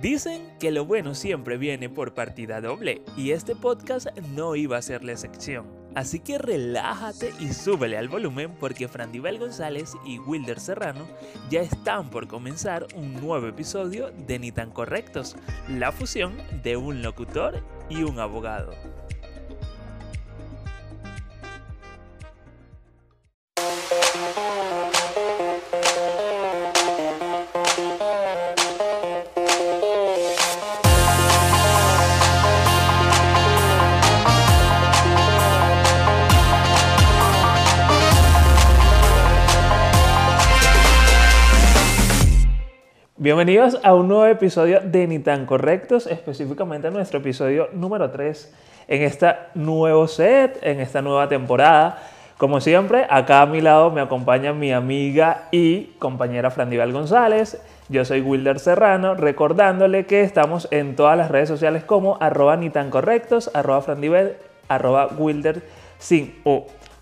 Dicen que lo bueno siempre viene por partida doble y este podcast no iba a ser la excepción. Así que relájate y súbele al volumen porque Frandibel González y Wilder Serrano ya están por comenzar un nuevo episodio de Ni tan correctos, la fusión de un locutor y un abogado. Bienvenidos a un nuevo episodio de Ni tan correctos, específicamente nuestro episodio número 3 en este nuevo set, en esta nueva temporada. Como siempre, acá a mi lado me acompaña mi amiga y compañera Frandival González. Yo soy Wilder Serrano, recordándole que estamos en todas las redes sociales como arroba ni tan correctos, arroba Frandivel, arroba Wilder sin.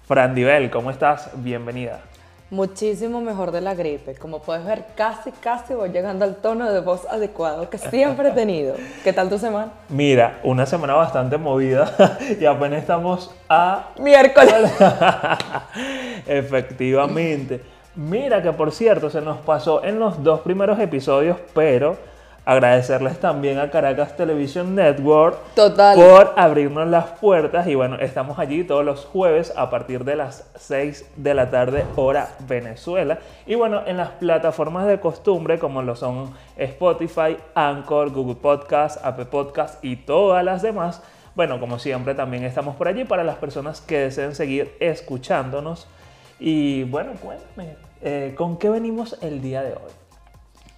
Frandivel, ¿cómo estás? Bienvenida. Muchísimo mejor de la gripe. Como puedes ver, casi, casi voy llegando al tono de voz adecuado que siempre he tenido. ¿Qué tal tu semana? Mira, una semana bastante movida y apenas estamos a... Miércoles. Efectivamente. Mira que por cierto se nos pasó en los dos primeros episodios, pero Agradecerles también a Caracas Television Network por abrirnos las puertas y bueno, estamos allí todos los jueves a partir de las 6 de la tarde hora Venezuela y bueno, en las plataformas de costumbre como lo son Spotify, Anchor, Google Podcast, Apple Podcast y todas las demás. Bueno, como siempre también estamos por allí para las personas que deseen seguir escuchándonos. Y bueno, cuéntame, eh, ¿con qué venimos el día de hoy?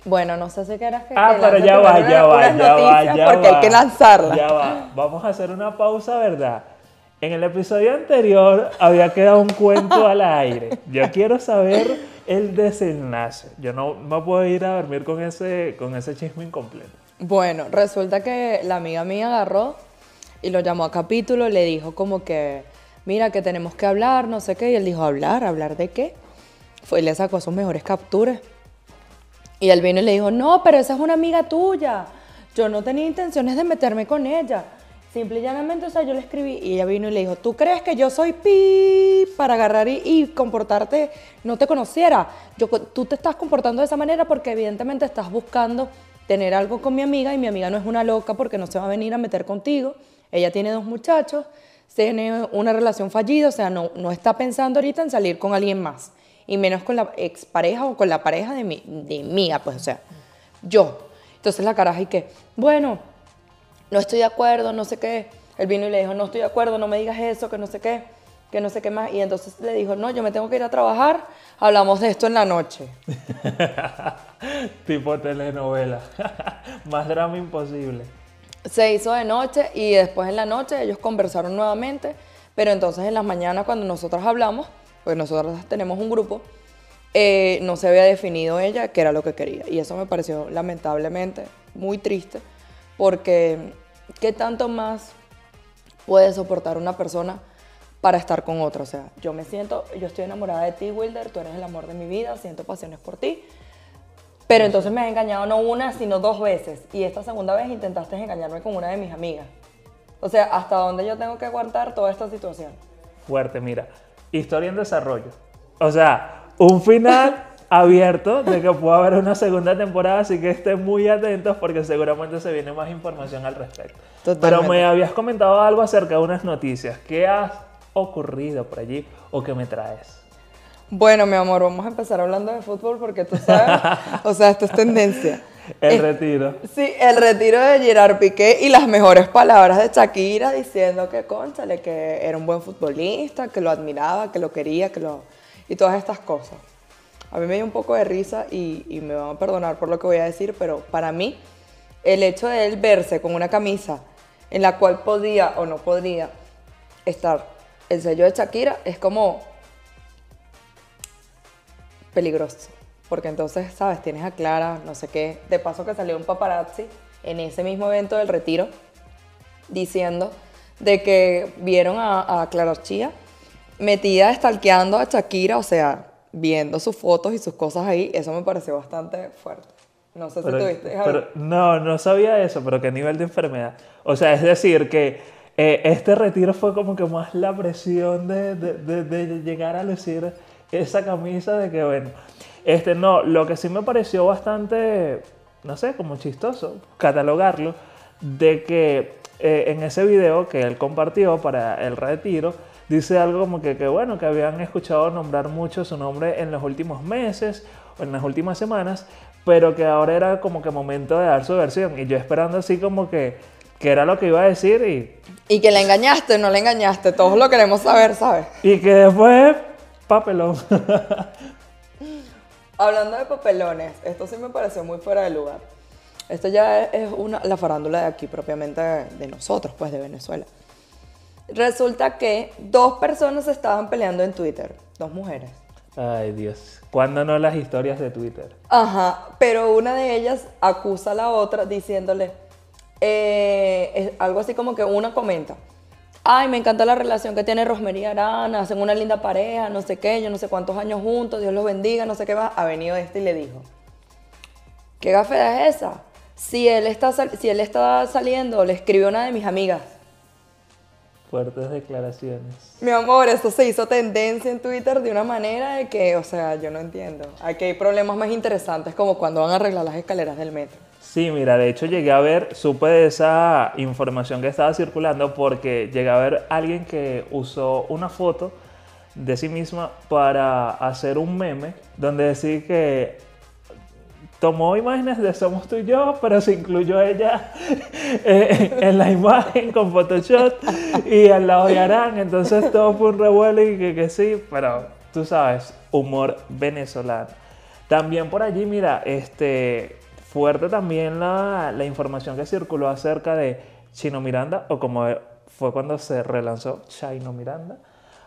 Bueno, no sé si quieras que. Ah, pero ya va, ya va, ya va, ya Porque hay que lanzarla. Ya va. Vamos a hacer una pausa, ¿verdad? En el episodio anterior había quedado un cuento al aire. Yo quiero saber el desenlace. Yo no me puedo ir a dormir con ese, con ese chisme incompleto. Bueno, resulta que la amiga mía agarró y lo llamó a capítulo, le dijo como que, mira, que tenemos que hablar, no sé qué. Y él dijo, ¿hablar? ¿Hablar de qué? Fue y le sacó sus mejores capturas. Y él vino y le dijo, no, pero esa es una amiga tuya. Yo no tenía intenciones de meterme con ella. Simple y llanamente, o sea, yo le escribí y ella vino y le dijo, ¿tú crees que yo soy pi para agarrar y, comportarte, no te conociera? Yo, tú te estás comportando de esa manera porque evidentemente estás buscando tener algo con mi amiga y mi amiga no es una loca porque no se va a venir a meter contigo. Ella tiene dos muchachos, tiene una relación fallida, o sea, no, no está pensando ahorita en salir con alguien más y menos con la expareja o con la pareja de mi, de mía, pues, o sea, yo. Entonces la caraja y que, bueno, no estoy de acuerdo, no sé qué. Él vino y le dijo, no estoy de acuerdo, no me digas eso, que no sé qué, que no sé qué más. Y entonces le dijo, no, yo me tengo que ir a trabajar, hablamos de esto en la noche. tipo telenovela, más drama imposible. Se hizo de noche y después en la noche ellos conversaron nuevamente, pero entonces en las mañanas cuando nosotros hablamos, porque nosotros tenemos un grupo, eh, no se había definido ella qué era lo que quería. Y eso me pareció lamentablemente muy triste, porque ¿qué tanto más puede soportar una persona para estar con otra? O sea, yo me siento, yo estoy enamorada de ti, Wilder, tú eres el amor de mi vida, siento pasiones por ti. Pero entonces me has engañado no una, sino dos veces. Y esta segunda vez intentaste engañarme con una de mis amigas. O sea, ¿hasta dónde yo tengo que aguantar toda esta situación? Fuerte, mira historia en desarrollo. O sea, un final abierto de que pueda haber una segunda temporada, así que estén muy atentos porque seguramente se viene más información al respecto. Pero me habías comentado algo acerca de unas noticias. ¿Qué ha ocurrido por allí o qué me traes? Bueno, mi amor, vamos a empezar hablando de fútbol porque tú sabes, o sea, esto es tendencia. El retiro. Sí, el retiro de Gerard Piqué y las mejores palabras de Shakira diciendo que, conchale, que era un buen futbolista, que lo admiraba, que lo quería, que lo... y todas estas cosas. A mí me dio un poco de risa y, y me van a perdonar por lo que voy a decir, pero para mí el hecho de él verse con una camisa en la cual podía o no podría estar el sello de Shakira es como peligroso porque entonces, ¿sabes? Tienes a Clara, no sé qué. De paso que salió un paparazzi en ese mismo evento del retiro diciendo de que vieron a, Clara Chía metida estalqueando a Shakira, o sea, viendo sus fotos y sus cosas ahí. Eso me pareció bastante fuerte. No sé si tuviste pero, No, no sabía eso, pero qué nivel de enfermedad. O sea, es decir, que eh, este retiro fue como que más la presión de, de, de, llegar a lucir esa camisa de que, bueno, este no, lo que sí me pareció bastante, no sé, como chistoso, catalogarlo, de que eh, en ese video que él compartió para el retiro, dice algo como que, que, bueno, que habían escuchado nombrar mucho su nombre en los últimos meses o en las últimas semanas, pero que ahora era como que momento de dar su versión. Y yo esperando así como que, que era lo que iba a decir y... Y que le engañaste, no le engañaste, todos lo queremos saber, ¿sabes? Y que después, papelón. Hablando de papelones, esto sí me pareció muy fuera de lugar. Esto ya es una, la farándula de aquí, propiamente de nosotros, pues de Venezuela. Resulta que dos personas estaban peleando en Twitter, dos mujeres. Ay, Dios. ¿Cuándo no las historias de Twitter? Ajá, pero una de ellas acusa a la otra diciéndole eh, algo así como que una comenta. Ay, me encanta la relación que tiene Rosmery y Arana, hacen una linda pareja, no sé qué, yo no sé cuántos años juntos, Dios los bendiga, no sé qué más. Ha venido este y le dijo, ¿qué gafeda es esa? Si él está, si él está saliendo, le escribió una de mis amigas Fuertes declaraciones. Mi amor, esto se hizo tendencia en Twitter de una manera de que, o sea, yo no entiendo. Aquí hay problemas más interesantes como cuando van a arreglar las escaleras del metro. Sí, mira, de hecho llegué a ver, supe de esa información que estaba circulando porque llegué a ver alguien que usó una foto de sí misma para hacer un meme donde decía que tomó imágenes de Somos tú y yo, pero se incluyó ella en la imagen con Photoshop y al lado de Arán. Entonces todo fue un revuelo y que sí, pero tú sabes, humor venezolano. También por allí, mira, este, fuerte también la, la información que circuló acerca de Chino Miranda, o como fue cuando se relanzó Chino Miranda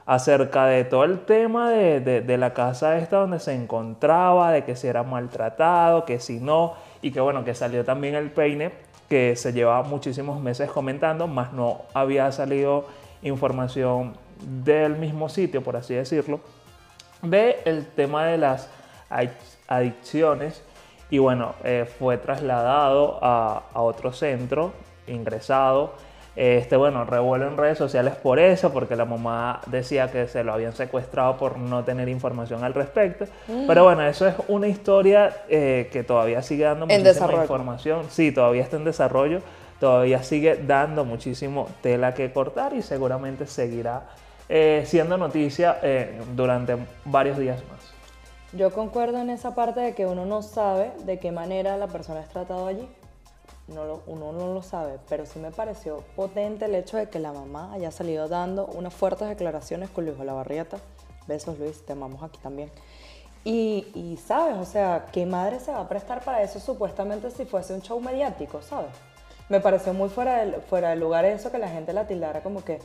acerca de todo el tema de, la casa esta donde se encontraba, de que si era maltratado, que si no, y que bueno, que salió también el peine, que se llevaba muchísimos meses comentando, más no había salido información del mismo sitio, por así decirlo, de el tema de las adicciones y bueno, eh, fue trasladado a, a otro centro, ingresado, este, bueno, revuelo en redes sociales por eso, porque la mamá decía que se lo habían secuestrado por no tener información al respecto. Mm. Pero bueno, eso es una historia eh, que todavía sigue dando muchísima información. Sí, todavía está en desarrollo, todavía sigue dando muchísimo tela que cortar y seguramente seguirá eh, siendo noticia durante varios días más. Yo concuerdo en esa parte de que uno no sabe de qué manera la persona es tratado allí uno no lo sabe, pero sí me pareció potente el hecho de que la mamá haya salido dando unas fuertes declaraciones con Luis Olavarrieta. Besos Luis, te amamos aquí también. Y, sabes, o sea, ¿qué madre se va a prestar para eso supuestamente si fuese un show mediático, sabes? Me pareció muy fuera de, fuera de lugar eso que la gente la tildara como que,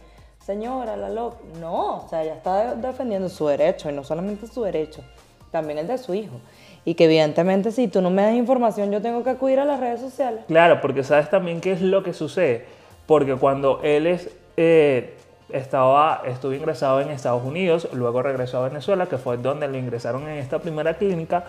señora, la loca. No, o sea, ella está defendiendo su derecho y no solamente su derecho, también el de su hijo y que evidentemente si tú no me das información yo tengo que acudir a las redes sociales. Claro, porque sabes también qué es lo que sucede, porque cuando él es, eh, estaba, estuvo ingresado en Estados Unidos, luego regresó a Venezuela, que fue donde lo ingresaron en esta primera clínica,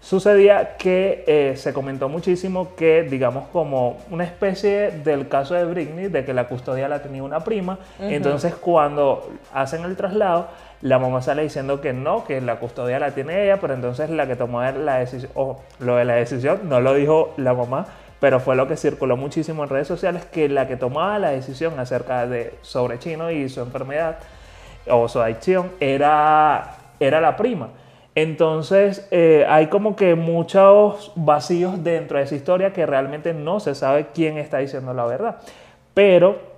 sucedía que eh, se comentó muchísimo que, digamos, como una especie del caso de Britney, de que la custodia la tenía una prima, entonces cuando hacen el traslado, la mamá sale diciendo que no, que la custodia la tiene ella, pero entonces la que tomó la decisión, o lo de la decisión no lo dijo la mamá, pero fue lo que circuló muchísimo en redes sociales, que la que tomaba la decisión acerca de sobre Chino y su enfermedad o su adicción era, era la prima. Entonces eh, hay como que muchos vacíos dentro de esa historia que realmente no se sabe quién está diciendo la verdad. Pero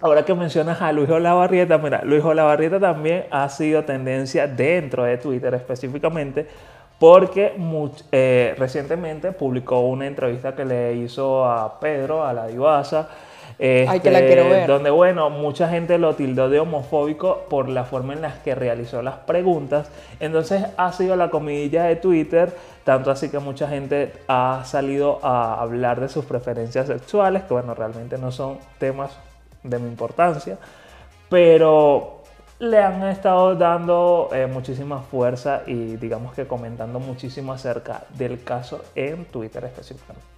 Ahora que mencionas a Luis Olavarrieta, mira, Luis Olavarrieta también ha sido tendencia dentro de Twitter específicamente porque eh, recientemente publicó una entrevista que le hizo a Pedro, a la Ay, que la quiero este, ver. donde, bueno, mucha gente lo tildó de homofóbico por la forma en la que realizó las preguntas. Entonces ha sido la comidilla de Twitter, tanto así que mucha gente ha salido a hablar de sus preferencias sexuales, que bueno, realmente no son temas de mi importancia, pero le han estado dando eh, muchísima fuerza y digamos que comentando muchísimo acerca del caso en Twitter específicamente.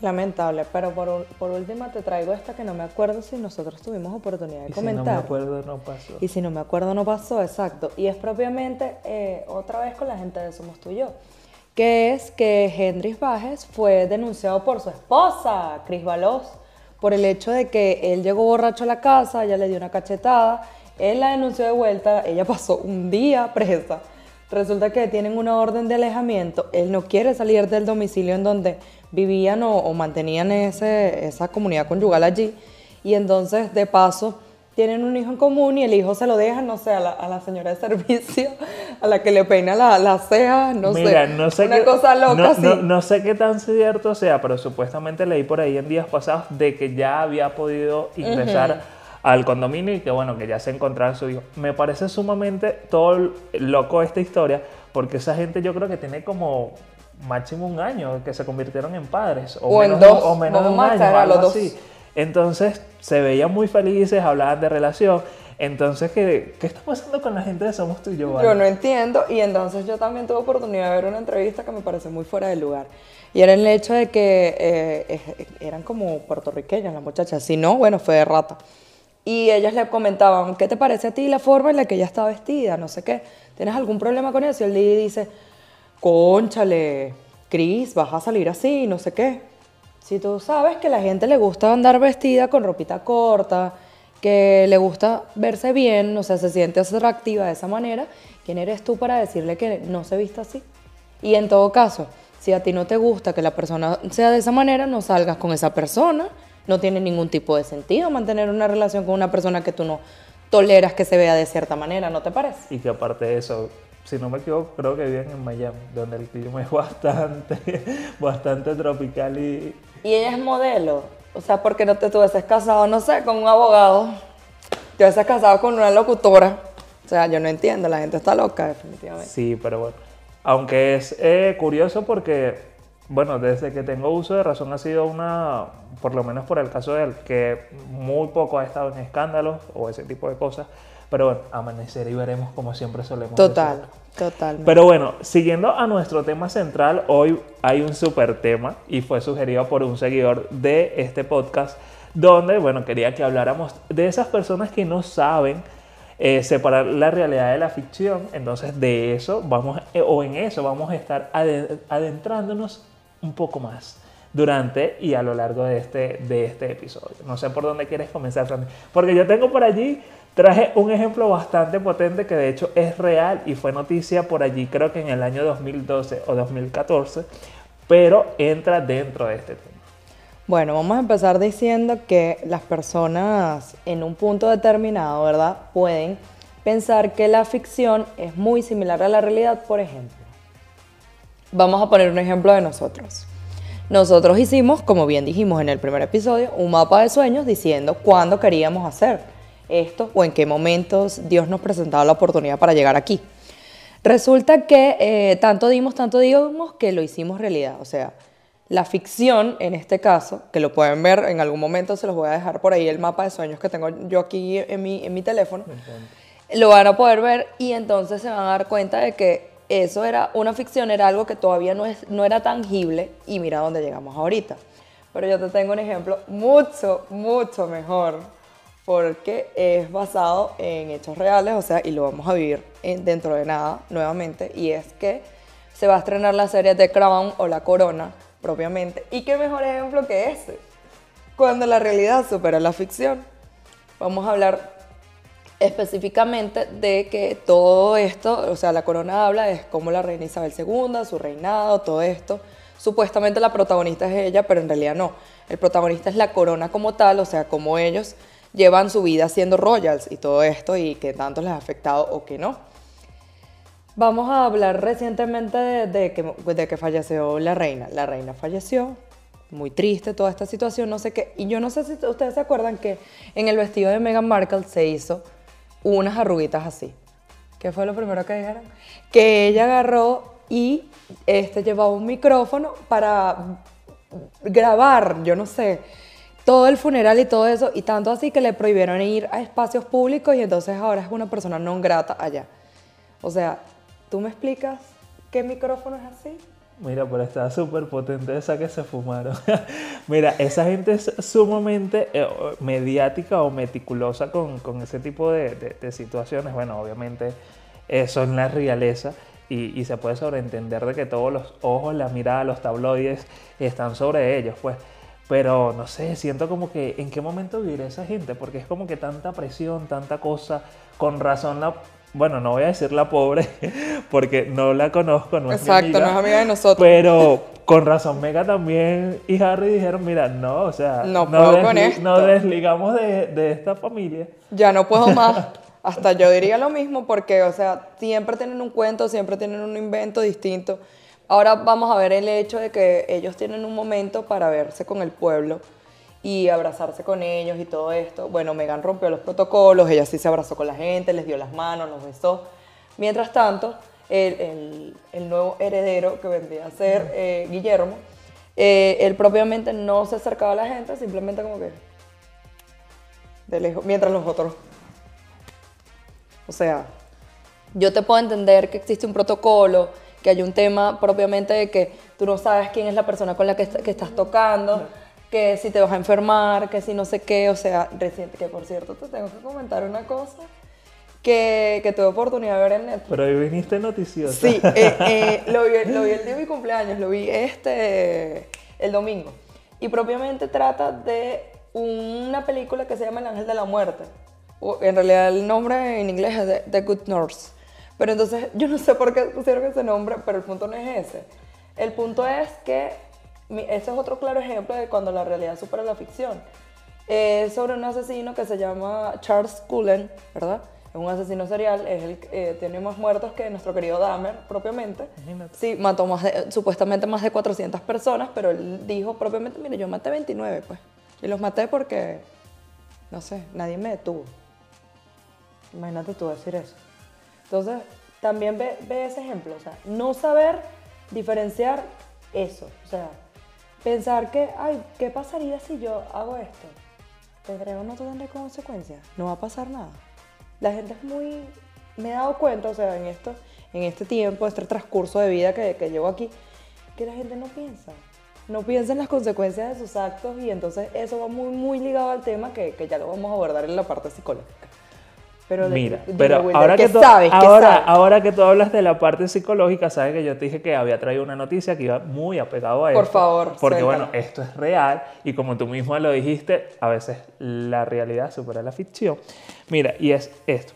Lamentable, pero por, por última te traigo esta que no me acuerdo si nosotros tuvimos oportunidad de comentar. Si no me acuerdo, no pasó. Y si no me acuerdo, no pasó, exacto. Y es propiamente eh, otra vez con la gente de Somos Tú y Yo, que es que Hendris Bajes fue denunciado por su esposa, Cris Balos, por el hecho de que él llegó borracho a la casa, ella le dio una cachetada, él la denunció de vuelta, ella pasó un día presa. Resulta que tienen una orden de alejamiento, él no quiere salir del domicilio en donde vivían o, mantenían ese, esa comunidad conyugal allí. Y entonces, de paso, tienen un hijo en común y el hijo se lo deja, no sé, a la, señora de servicio, a la que le peina las la cejas, no sé. No sé una cosa loca no, no, sé qué tan cierto sea, pero supuestamente leí por ahí en días pasados de que ya había podido ingresar al condominio y que bueno, que ya se encontraba su hijo. Me parece sumamente todo loco esta historia, porque esa gente yo creo que tiene como máximo un año que se convirtieron en padres. O, menos, en dos. O menos de un año, algo así. Entonces se veían muy felices, hablaban de relación. Entonces, ¿qué, ¿qué está pasando con la gente de Somos tú y yo? Yo no entiendo. Y entonces yo también tuve oportunidad de ver una entrevista que me parece muy fuera de lugar. Y era el hecho de que eh, eran como puertorriqueñas las muchachas. Si no, bueno, fue de rata. Y ellas le comentaban, ¿qué te parece a ti la forma en la que ella está vestida? No sé qué. ¿Tienes algún problema con eso? Y él dice, conchale, Cris, vas a salir así, no sé qué. Si tú sabes que a la gente le gusta andar vestida con ropita corta, que le gusta verse bien, o sea, se siente atractiva de esa manera, ¿quién eres tú para decirle que no se vista así? Y en todo caso, si a ti no te gusta que la persona sea de esa manera, no salgas con esa persona. No tiene ningún tipo de sentido mantener una relación con una persona que tú no toleras que se vea de cierta manera, ¿no te parece? Y que aparte de eso, si no me equivoco, creo que viven en Miami, donde el clima es bastante, bastante tropical y... Y ella es modelo, o sea, porque no te estuvieses casado, no sé, con un abogado, te hubieses casado con una locutora. O sea, yo no entiendo, la gente está loca, definitivamente. Sí, pero bueno, aunque es eh, curioso porque, bueno, desde que tengo uso de razón ha sido una, por lo menos por el caso de él, que muy poco ha estado en escándalos o ese tipo de cosas. Pero bueno, amanecer y veremos como siempre solemos. Total, total. Pero bueno, siguiendo a nuestro tema central, hoy hay un super tema y fue sugerido por un seguidor de este podcast, donde, bueno, quería que habláramos de esas personas que no saben eh, separar la realidad de la ficción. Entonces, de eso vamos, eh, o en eso vamos a estar adentrándonos un poco más durante y a lo largo de este, de este episodio. No sé por dónde quieres comenzar, Sandy. Porque yo tengo por allí Traje un ejemplo bastante potente que de hecho es real y fue noticia por allí creo que en el año 2012 o 2014, pero entra dentro de este tema. Bueno, vamos a empezar diciendo que las personas en un punto determinado, ¿verdad? Pueden pensar que la ficción es muy similar a la realidad, por ejemplo. Vamos a poner un ejemplo de nosotros. Nosotros hicimos, como bien dijimos en el primer episodio, un mapa de sueños diciendo cuándo queríamos hacer esto o en qué momentos Dios nos presentaba la oportunidad para llegar aquí. Resulta que eh, tanto dimos, tanto dimos que lo hicimos realidad. O sea, la ficción, en este caso, que lo pueden ver en algún momento, se los voy a dejar por ahí el mapa de sueños que tengo yo aquí en mi, en mi teléfono. Lo van a poder ver y entonces se van a dar cuenta de que eso era una ficción, era algo que todavía no, es, no era tangible y mira dónde llegamos ahorita. Pero yo te tengo un ejemplo mucho, mucho mejor porque es basado en hechos reales, o sea, y lo vamos a vivir dentro de nada nuevamente, y es que se va a estrenar la serie The Crown o La Corona propiamente. ¿Y qué mejor ejemplo que ese? Cuando la realidad supera la ficción. Vamos a hablar específicamente de que todo esto, o sea, la corona habla de cómo la reina Isabel II, su reinado, todo esto. Supuestamente la protagonista es ella, pero en realidad no. El protagonista es la corona como tal, o sea, como ellos llevan su vida siendo royals y todo esto y que tanto les ha afectado o que no. Vamos a hablar recientemente de, que, de que falleció la reina. La reina falleció, muy triste toda esta situación, no sé qué. Y yo no sé si ustedes se acuerdan que en el vestido de Meghan Markle se hizo unas arruguitas así. ¿Qué fue lo primero que dijeron? Que ella agarró y este llevaba un micrófono para grabar, yo no sé, todo el funeral y todo eso, y tanto así que le prohibieron ir a espacios públicos y entonces ahora es una persona no grata allá. O sea, ¿tú me explicas qué micrófono es así? Mira, pero está súper potente esa que se fumaron. Mira, esa gente es sumamente eh, mediática o meticulosa con, ese tipo de, situaciones. Bueno, obviamente eso es la realeza y, se puede sobreentender de que todos los ojos, la mirada, los tabloides están sobre ellos, pues. Pero no sé, siento como que en qué momento vivirá esa gente, porque es como que tanta presión, tanta cosa. Con razón la bueno, no voy a decir la pobre porque no la conozco, no es Exacto, no es amiga de nosotros. Pero con razón Mega también y Harry dijeron, mira, no, o sea, no, puedo con esto. nos desligamos de, de, esta familia. Ya no puedo más. Hasta yo diría lo mismo porque, o sea, siempre tienen un cuento, siempre tienen un invento distinto. Ahora vamos a ver el hecho de que ellos tienen un momento para verse con el pueblo y abrazarse con ellos y todo esto. Bueno, Megan rompió los protocolos, ella sí se abrazó con la gente, les dio las manos, los besó. Mientras tanto, el, el, nuevo heredero que vendría a ser eh, Guillermo, eh, él propiamente no se acercaba a la gente, simplemente como que de lejos, mientras los otros. O sea, yo te puedo entender que existe un protocolo, que hay un tema propiamente de que tú no sabes quién es la persona con la que, que estás tocando que si te vas a enfermar, que si no sé qué, o sea, reciente, que por cierto te tengo que comentar una cosa que, que tuve oportunidad de ver en Netflix. Pero hoy viniste noticiosa. Sí, eh, eh, lo, vi, lo, vi, el día de mi cumpleaños, lo vi este, el domingo. Y propiamente trata de una película que se llama El Ángel de la Muerte. O, en realidad el nombre en inglés es The Good Nurse. Pero entonces yo no sé por qué pusieron ese nombre, pero el punto no es ese. El punto es que ese es otro claro ejemplo de cuando la realidad supera la ficción. Es sobre un asesino que se llama Charles Cullen, ¿verdad? Es un asesino serial, es el, eh, tiene más muertos que nuestro querido Dahmer propiamente. Sí, mató más supuestamente más de 400 personas, pero él dijo propiamente, mire, yo maté 29, pues. Y los maté porque, no sé, nadie me detuvo. Imagínate tú decir eso. Entonces, también ve, ese ejemplo, o sea, no saber diferenciar eso, o sea, pensar que, ay, ¿qué pasaría si yo hago esto? ¿Tendré o no tendré consecuencias? No va a pasar nada. La gente es muy... Me he dado cuenta, o sea, en, esto, en este tiempo, este transcurso de vida que, llevo aquí, que la gente no piensa. No piensa en las consecuencias de sus actos y entonces eso va muy, muy ligado al tema que ya lo vamos a abordar en la parte psicológica. Pero Mira, pero ahora que, tú, ahora, ahora que tú hablas de la parte psicológica, sabes que yo te dije que había traído una noticia que iba muy apegado a eso. Por favor. Porque bueno, esto es real y como tú mismo lo dijiste, a veces la realidad supera la ficción. Mira, y es esto.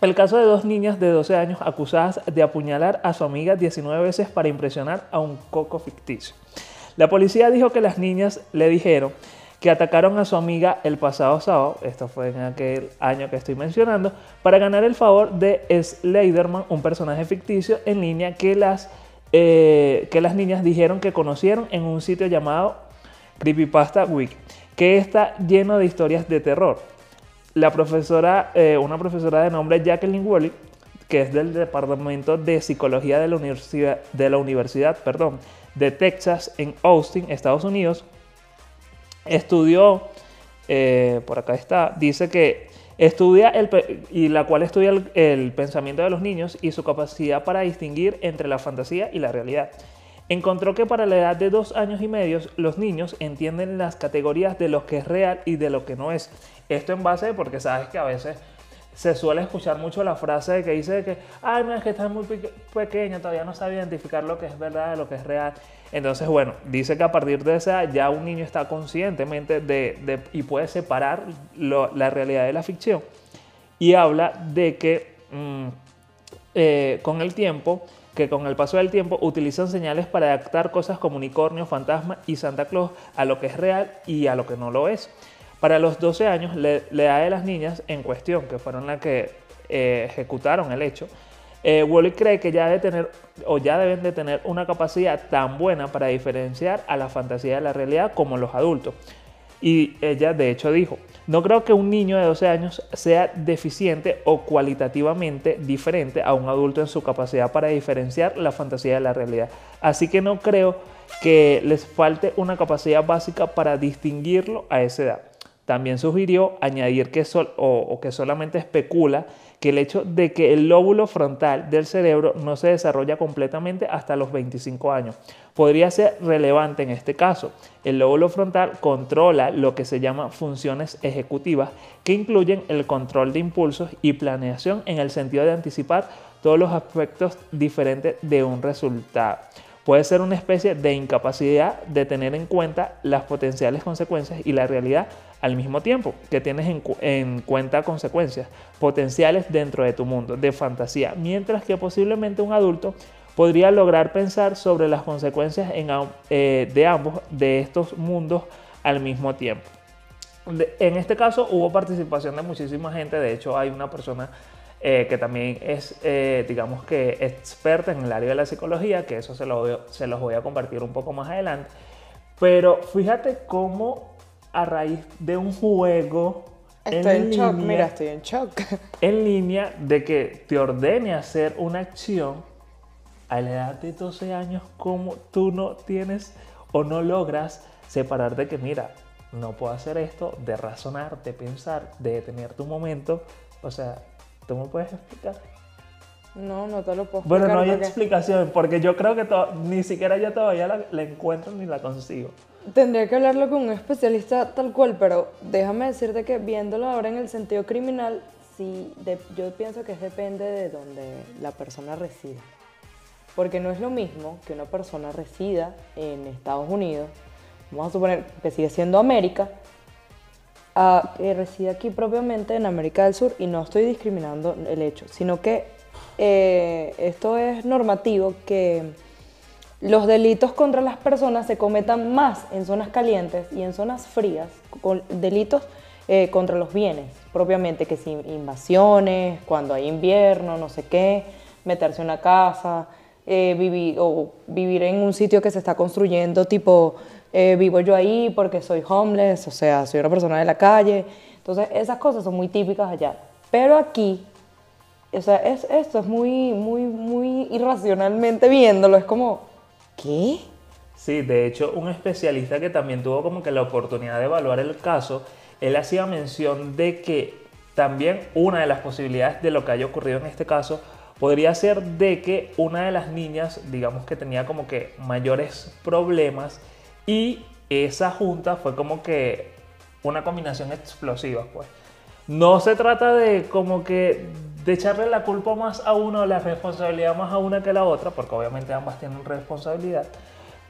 El caso de dos niñas de 12 años acusadas de apuñalar a su amiga 19 veces para impresionar a un coco ficticio. La policía dijo que las niñas le dijeron que atacaron a su amiga el pasado sábado, esto fue en aquel año que estoy mencionando, para ganar el favor de Slenderman, un personaje ficticio en línea que las, eh, que las niñas dijeron que conocieron en un sitio llamado Creepypasta Week, que está lleno de historias de terror. La profesora, eh, una profesora de nombre Jacqueline Wally, que es del Departamento de Psicología de la Universidad, de, la Universidad perdón, de Texas en Austin, Estados Unidos, estudió, eh, por acá está, dice que estudia el, y la cual estudia el, pensamiento de los niños y su capacidad para distinguir entre la fantasía y la realidad. Encontró que para la edad de dos años y medio los niños entienden las categorías de lo que es real y de lo que no es. Esto en base porque sabes que a veces se suele escuchar mucho la frase de que dice que, ay, no, es que estás muy pequeño, todavía no sabe identificar lo que es verdad de lo que es real. Entonces, bueno, dice que a partir de esa ya un niño está conscientemente de, y puede separar la realidad de la ficción. Y habla de que mm, eh, con el tiempo, que con el paso del tiempo utilizan señales para adaptar cosas como unicornio, fantasma y Santa Claus a lo que es real y a lo que no lo es. Para los 12 años, la edad de las niñas en cuestión, que fueron las que eh, ejecutaron el hecho, eh, Wally cree que ya, debe tener, o ya deben de tener una capacidad tan buena para diferenciar a la fantasía de la realidad como los adultos. Y ella de hecho dijo, no creo que un niño de 12 años sea deficiente o cualitativamente diferente a un adulto en su capacidad para diferenciar la fantasía de la realidad. Así que no creo que les falte una capacidad básica para distinguirlo a esa edad. También sugirió añadir que, o que solamente especula que el hecho de que el lóbulo frontal del cerebro no se desarrolla completamente hasta los 25 años podría ser relevante en este caso. El lóbulo frontal controla lo que se llama funciones ejecutivas que incluyen el control de impulsos y planeación en el sentido de anticipar todos los aspectos diferentes de un resultado. Puede ser una especie de incapacidad de tener en cuenta las potenciales consecuencias y la realidad al mismo tiempo, que tienes en, cuenta consecuencias potenciales dentro de tu mundo de fantasía, mientras que posiblemente un adulto podría lograr pensar sobre las consecuencias eh, de ambos de estos mundos al mismo tiempo. en este caso hubo participación de muchísima gente, de hecho hay una persona eh, que también es, eh, digamos que, experta en el área de la psicología, que eso se, lo, se los voy a compartir un poco más adelante. Pero fíjate cómo a raíz de un juego... Estoy en, shock, mira, estoy en shock. En línea de que te ordene hacer una acción a la edad de 12 años, como tú no tienes o no logras separar de que, mira, no puedo hacer esto, de razonar, de pensar, de detener tu momento. O sea, ¿Tú me puedes explicar? No, no te lo puedo explicar. Bueno, no hay explicación, porque yo creo que ni siquiera yo todavía la, encuentro ni la consigo. Tendría que hablarlo con un especialista tal cual, pero déjame decirte que viéndolo ahora en el sentido criminal, sí, yo pienso que depende de donde la persona resida. Porque no es lo mismo que una persona resida en Estados Unidos, vamos a suponer que sigue siendo América, que reside aquí propiamente en América del Sur y no estoy discriminando el hecho, sino que eh, esto es normativo que los delitos contra las personas se cometan más en zonas calientes y en zonas frías, con delitos eh, contra los bienes, propiamente, que si invasiones, cuando hay invierno, no sé qué, meterse en una casa, eh, vivir, o vivir en un sitio que se está construyendo tipo vivo yo ahí porque soy homeless, o sea, soy una persona de la calle. Entonces, esas cosas son muy típicas allá. Pero aquí, o sea, es, esto es muy, muy, muy irracionalmente viéndolo. Es como, ¿qué? Sí, de hecho, un especialista que también tuvo como que la oportunidad de evaluar el caso, él hacía mención de que también una de las posibilidades de lo que haya ocurrido en este caso podría ser de que una de las niñas, digamos que tenía como que mayores problemas y esa junta fue como que una combinación explosiva, pues. No se trata de como que de echarle la culpa más a uno, la responsabilidad más a una que a la otra, porque obviamente ambas tienen responsabilidad,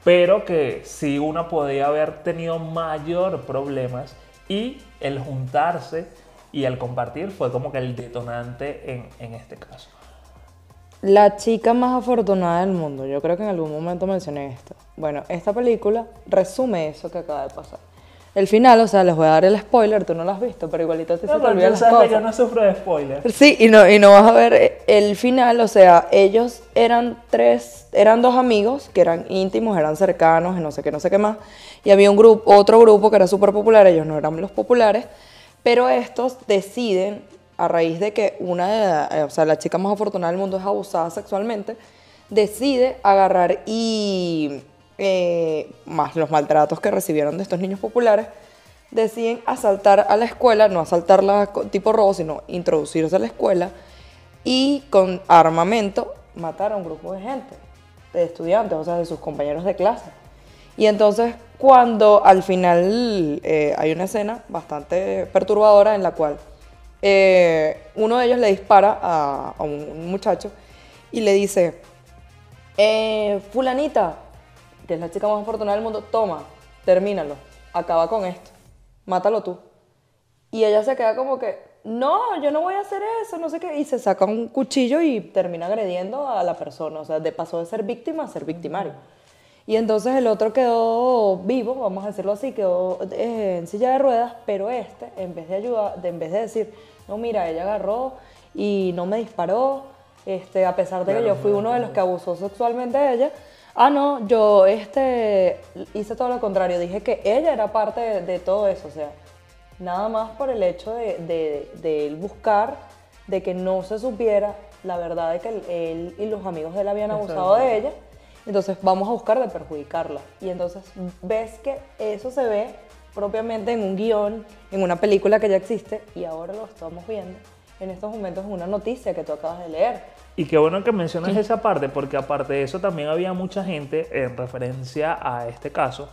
pero que sí una podía haber tenido mayor problemas y el juntarse y el compartir fue como que el detonante en, en este caso. La chica más afortunada del mundo, yo creo que en algún momento mencioné esto. Bueno, esta película resume eso que acaba de pasar. El final, o sea, les voy a dar el spoiler, tú no lo has visto, pero igualito te, no, se te olvidan las cosas. yo no sufro de spoiler. Sí, y no, y no vas a ver el final, o sea, ellos eran tres, eran dos amigos que eran íntimos, eran cercanos, y no sé qué, no sé qué más, y había un grupo, otro grupo que era súper popular, ellos no eran los populares, pero estos deciden a raíz de que una de, eh, o sea, la chica más afortunada del mundo es abusada sexualmente, decide agarrar y, eh, más los maltratos que recibieron de estos niños populares, deciden asaltar a la escuela, no asaltarla tipo robo, sino introducirse a la escuela y con armamento matar a un grupo de gente, de estudiantes, o sea, de sus compañeros de clase. Y entonces cuando al final eh, hay una escena bastante perturbadora en la cual eh, uno de ellos le dispara a, un, muchacho y le dice, fulanita, que es la chica más afortunada del mundo, toma, termínalo, acaba con esto, mátalo tú. Y ella se queda como que, no, yo no voy a hacer eso, no sé qué, y se saca un cuchillo y termina agrediendo a la persona, o sea, de pasó de ser víctima a ser victimario. Y entonces el otro quedó vivo, vamos a decirlo así, quedó eh, en silla de ruedas, pero este, en vez de ayudar, en vez de decir, no, mira, ella agarró y no me disparó, este, a pesar de que yo fui uno de los que abusó sexualmente de ella, ah, no, yo este, hice todo lo contrario, dije que ella era parte de, todo eso, o sea, nada más por el hecho de, de, él buscar de que no se supiera la verdad de que él, y los amigos de él habían abusado de ella. Entonces vamos a buscar de perjudicarla. Y entonces ves que eso se ve propiamente en un guion, en una película que ya existe, y ahora lo estamos viendo en estos momentos en una noticia que tú acabas de leer. Y qué bueno que mencionas esa parte, porque aparte de eso también había mucha gente en referencia a este caso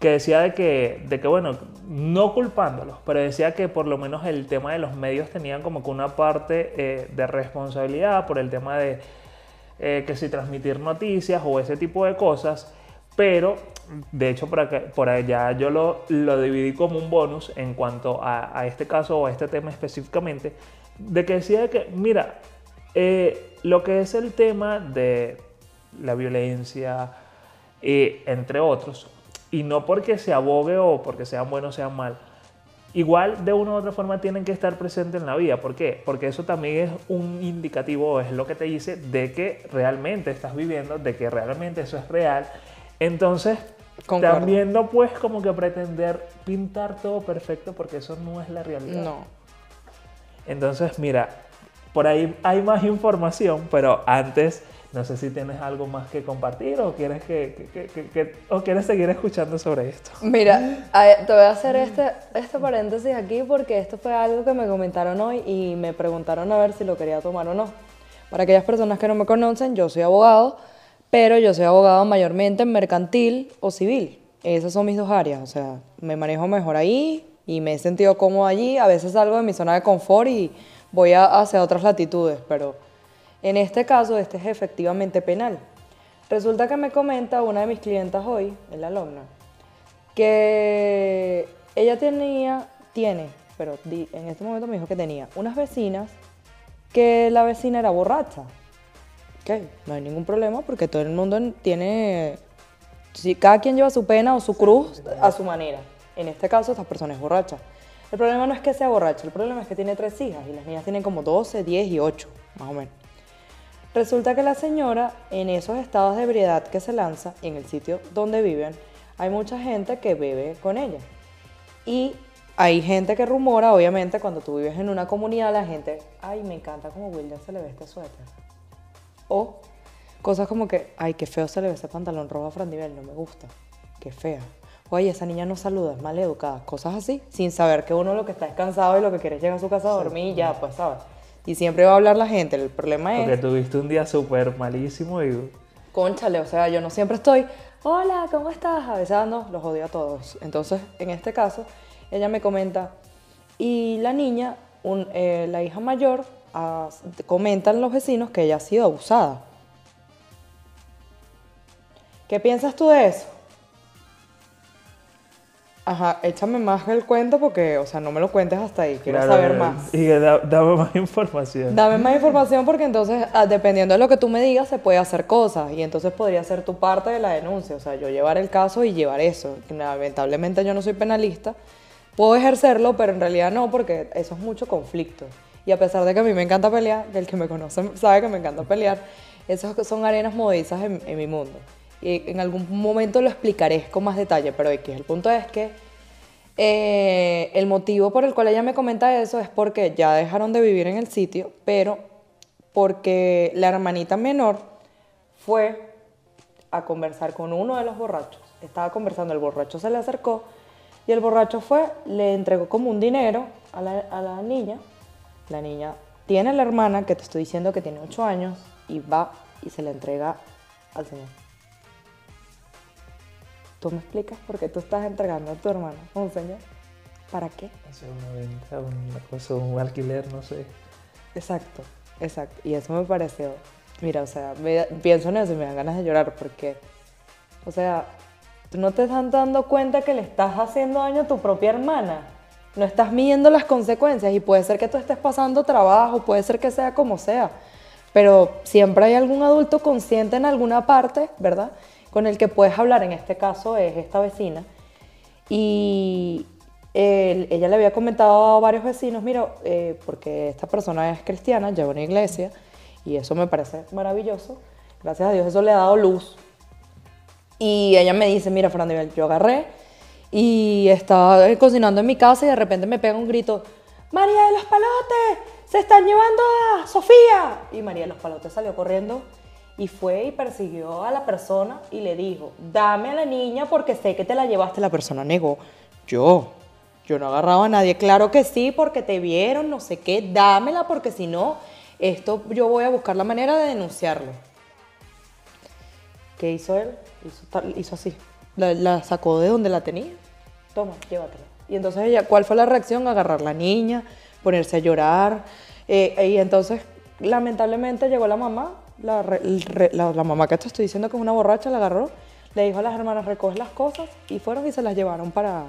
que decía de que, de que, bueno, no culpándolos, pero decía que por lo menos el tema de los medios tenían como que una parte eh, de responsabilidad por el tema de eh, que si transmitir noticias o ese tipo de cosas, pero de hecho por, acá, por allá yo lo, lo, dividí como un bonus en cuanto a, este caso o a este tema específicamente, de que decía que, mira, eh, lo que es el tema de la violencia, entre otros, y no porque se abogue o porque sean buenos o sean mal, igual de una u otra forma tienen que estar presentes en la vida. ¿Por qué? Porque eso también es un indicativo, es lo que te dice de que realmente estás viviendo, de que realmente eso es real. Entonces, también no puedes como que pretender pintar todo perfecto porque eso no es la realidad. No. Entonces, mira, por ahí hay más información, pero antes no sé si tienes algo más que compartir o quieres, que, o quieres seguir escuchando sobre esto. Mira, te voy a hacer este, este paréntesis aquí porque esto fue algo que me comentaron hoy y me preguntaron a ver si lo quería tomar o no. Para aquellas personas que no me conocen, yo soy abogado, pero yo soy abogado mayormente en mercantil o civil. Esas son mis dos áreas, o sea, me manejo mejor ahí y me he sentido cómodo allí. A veces salgo de mi zona de confort y voy hacia otras latitudes, pero en este caso, este es efectivamente penal. Resulta que me comenta una de mis clientas hoy, la alumna, que ella tenía, tiene, pero en este momento me dijo que tenía unas vecinas que la vecina era borracha. Ok, no hay ningún problema porque todo el mundo tiene, si cada quien lleva su pena o su cruz a su manera. En este caso, esta persona es borracha. El problema no es que sea borracha, el problema es que tiene tres hijas y las niñas tienen como 12, 10 y 8, más o menos. Resulta que la señora, en esos estados de ebriedad que se lanza en el sitio donde viven, hay mucha gente que bebe con ella. Y hay gente que rumora, obviamente, cuando tú vives en una comunidad, la gente, ay, me encanta como Wilder se le ve este suéter. O cosas como que, ay, qué feo se le ve ese pantalón rojo a Fran no me gusta. Qué fea. Oye, esa niña no saluda, es mal educada. Cosas así, sin saber que uno lo que está es cansado y lo que quiere es llegar a su casa a dormir y ya, pues, ¿sabes? Y siempre va a hablar la gente. El problema es. Porque tuviste un día súper malísimo y. Conchale, o sea, yo no siempre estoy. Hola, ¿cómo estás? A veces no, los odio a todos. Entonces, en este caso, ella me comenta. Y la niña, eh, la hija mayor, comentan los vecinos que ella ha sido abusada. ¿Qué piensas tú de eso? Ajá, échame más el cuento porque, o sea, no me lo cuentes hasta ahí, quiero saber más. Y dame más información. Dame más información porque entonces, ah, dependiendo de lo que tú me digas, se puede hacer cosas y entonces podría ser tu parte de la denuncia, o sea, yo llevar el caso y llevar eso. Lamentablemente yo no soy penalista, puedo ejercerlo, pero en realidad no porque eso es mucho conflicto. Y a pesar de que a mí me encanta pelear, que el que me conoce sabe que me encanta pelear, esas son arenas movedizas en, en mi mundo en algún momento lo explicaré con más detalle, pero el punto es que eh, el motivo por el cual ella me comenta eso es porque ya dejaron de vivir en el sitio, pero porque la hermanita menor fue a conversar con uno de los borrachos. Estaba conversando, el borracho se le acercó y el borracho fue, le entregó como un dinero a la, la niña. La niña tiene la hermana que te estoy diciendo que tiene 8 años y va y se le entrega al señor. ¿Tú me explicas por qué tú estás entregando a tu hermano un señor? ¿Para qué? Hacer una venta, una cosa, un alquiler, no sé. Exacto, exacto. Y eso me pareció, mira, o sea, pienso en eso y me dan ganas de llorar porque, o sea, tú no te estás dando cuenta que le estás haciendo daño a tu propia hermana. No estás midiendo las consecuencias y puede ser que tú estés pasando trabajo, puede ser que sea como sea, pero siempre hay algún adulto consciente en alguna parte, ¿verdad? Con el que puedes hablar, en este caso es esta vecina, y ella le había comentado a varios vecinos, mira, eh, porque esta persona es cristiana, lleva una iglesia, y eso me parece maravilloso, gracias a Dios eso le ha dado luz. Y ella me dice, mira, Fernando, yo agarré y estaba cocinando en mi casa y de repente me pega un grito, María de los Palotes, se están llevando a Sofía. Y María de los Palotes salió corriendo y fue y persiguió a la persona y le dijo, dame a la niña porque sé que te la llevaste. La persona negó, yo, yo no agarraba a nadie. Claro que sí, porque te vieron, no sé qué, dámela porque si no, esto yo voy a buscar la manera de denunciarlo. ¿Qué hizo él? Hizo, así, la, sacó de donde la tenía. Toma, llévatela. Y entonces ella, ¿cuál fue la reacción? Agarrar la niña, ponerse a llorar. Eh, y entonces, lamentablemente, llegó la mamá la, la, mamá que te estoy diciendo que es una borracha la agarró, le dijo a las hermanas, recoge las cosas y fueron y se las llevaron para,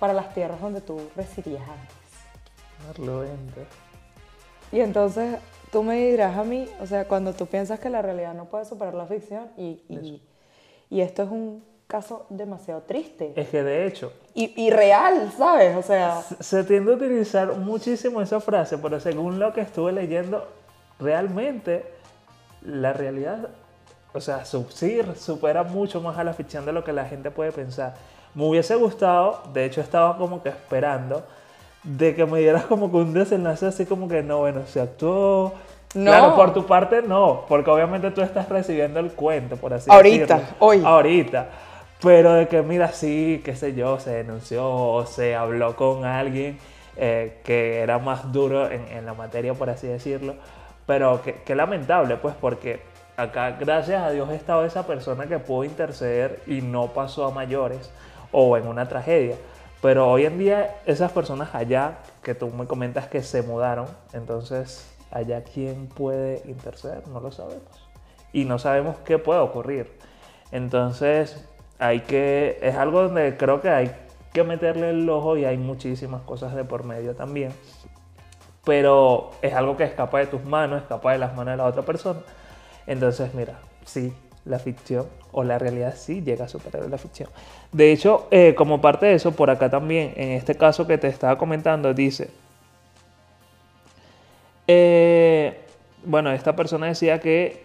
para las tierras donde tú residías antes. Y entonces tú me dirás a mí, o sea, cuando tú piensas que la realidad no puede superar la ficción y, y, esto es un caso demasiado triste. Es que de hecho... Y, y, real, ¿sabes? O sea... Se tiende a utilizar muchísimo esa frase, pero según lo que estuve leyendo, realmente la realidad, o sea, sí supera mucho más a la ficción de lo que la gente puede pensar. Me hubiese gustado, de hecho estaba como que esperando, de que me dieras como que un desenlace así como que no, bueno, se actuó. No. Claro, por tu parte no, porque obviamente tú estás recibiendo el cuento, por así decirlo. Ahorita, hoy. Ahorita. Pero de que, mira, sí, qué sé yo, se denunció o se habló con alguien eh, que era más duro en, en la materia, por así decirlo pero qué, lamentable, pues, porque acá, gracias a Dios, estaba esa persona que pudo interceder y no pasó a mayores o en una tragedia. Pero hoy en día, esas personas allá, que tú me comentas que se mudaron, entonces, allá, ¿quién puede interceder? No lo sabemos. Y no sabemos qué puede ocurrir. Entonces, hay que, es algo donde creo que hay que meterle el ojo y hay muchísimas cosas de por medio también pero es algo que escapa de tus manos, escapa de las manos de la otra persona. Entonces, mira, sí, la ficción o la realidad sí llega a superar la ficción. De hecho, eh, como parte de eso, por acá también, en este caso que te estaba comentando, dice, eh, bueno, esta persona decía que,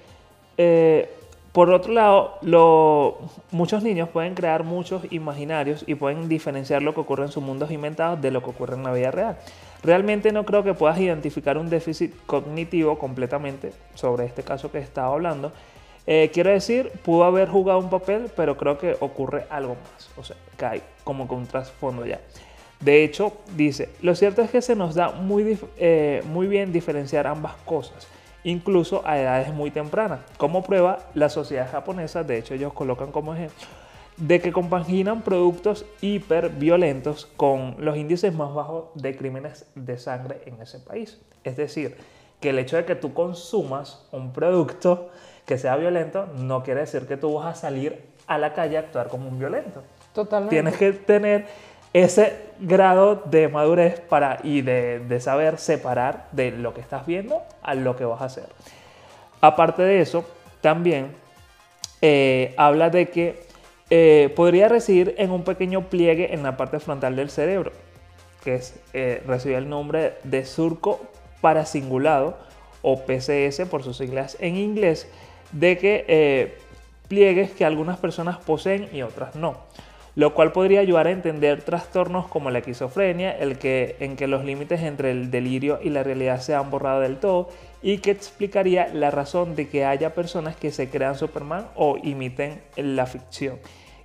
eh, por otro lado, muchos niños pueden crear muchos imaginarios y pueden diferenciar lo que ocurre en sus mundos inventados de lo que ocurre en la vida real. Realmente no creo que puedas identificar un déficit cognitivo completamente sobre este caso que estaba hablando. Eh, quiero decir, pudo haber jugado un papel, pero creo que ocurre algo más. O sea, hay como con un trasfondo ya. De hecho, dice, lo cierto es que se nos da muy, eh, muy bien diferenciar ambas cosas, incluso a edades muy tempranas. Como prueba, la sociedad japonesa, de hecho ellos colocan como ejemplo, de que compaginan productos hiperviolentos con los índices más bajos de crímenes de sangre en ese país. Es decir, que el hecho de que tú consumas un producto que sea violento no quiere decir que tú vas a salir a la calle a actuar como un violento. Totalmente. Tienes que tener ese grado de madurez para, y de, saber separar de lo que estás viendo a lo que vas a hacer. Aparte de eso, también eh, habla de que eh, podría residir en un pequeño pliegue en la parte frontal del cerebro, que es, eh, recibe el nombre de surco parasingulado o PCS por sus siglas en inglés, de que eh, pliegues que algunas personas poseen y otras no, lo cual podría ayudar a entender trastornos como la esquizofrenia, el que, en que los límites entre el delirio y la realidad se han borrado del todo y que explicaría la razón de que haya personas que se crean Superman o imiten la ficción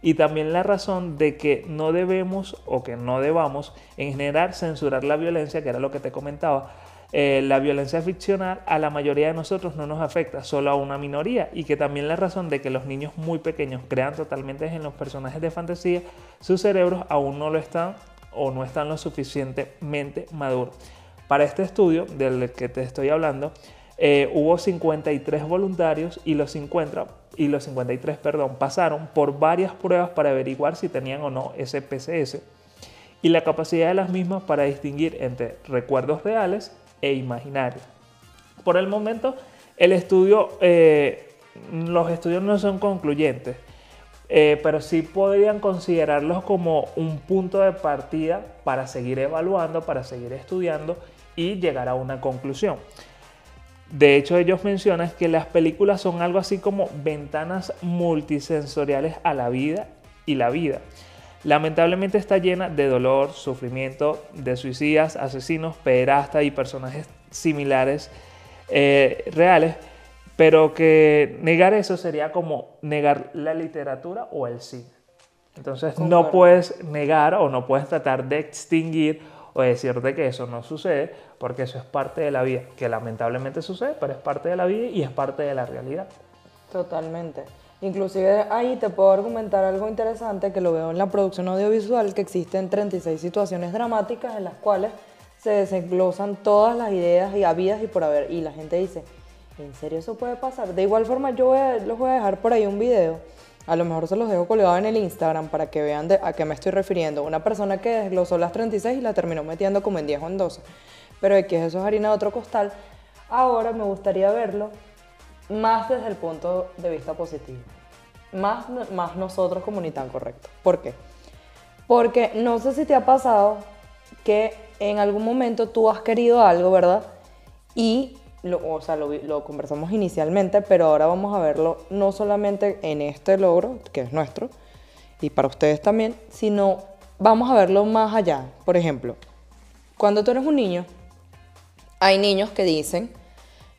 y también la razón de que no debemos o que no debamos en general censurar la violencia, que era lo que te comentaba. Eh, la violencia ficcional a la mayoría de nosotros no nos afecta, solo a una minoría, y que también la razón de que los niños muy pequeños crean totalmente en los personajes de fantasía, sus cerebros aún no lo están o no están lo suficientemente maduros. Para este estudio del que te estoy hablando, eh, hubo 53 voluntarios y los 50 y los 53, perdón, pasaron por varias pruebas para averiguar si tenían o no ese PCS y la capacidad de las mismas para distinguir entre recuerdos reales e imaginarios. Por el momento, el estudio, eh, los estudios no son concluyentes, eh, pero sí podrían considerarlos como un punto de partida para seguir evaluando, para seguir estudiando y llegar a una conclusión. De hecho, ellos mencionan que las películas son algo así como ventanas multisensoriales a la vida y la vida. Lamentablemente está llena de dolor, sufrimiento, de suicidas, asesinos, pederastas y personajes similares eh, reales, pero que negar eso sería como negar la literatura o el cine. Entonces no puedes negar o no puedes tratar de extinguir o decirte que eso no sucede, porque eso es parte de la vida, que lamentablemente sucede, pero es parte de la vida y es parte de la realidad. Totalmente. Inclusive ahí te puedo argumentar algo interesante que lo veo en la producción audiovisual, que existen 36 situaciones dramáticas en las cuales se desenglosan todas las ideas y habidas y por haber. Y la gente dice, ¿en serio eso puede pasar? De igual forma yo voy a, los voy a dejar por ahí un video, a lo mejor se los dejo colgado en el Instagram para que vean a qué me estoy refiriendo. Una persona que desglosó las 36 y la terminó metiendo como en 10 o en 12. Pero que eso es harina de otro costal. Ahora me gustaría verlo más desde el punto de vista positivo. Más, más nosotros como ni tan correcto. ¿Por qué? Porque no sé si te ha pasado que en algún momento tú has querido algo, ¿verdad? Y, lo, o sea, lo, conversamos inicialmente, pero ahora vamos a verlo no solamente en este logro, que es nuestro, y para ustedes también, sino vamos a verlo más allá. Por ejemplo, cuando tú eres un niño, hay niños que dicen,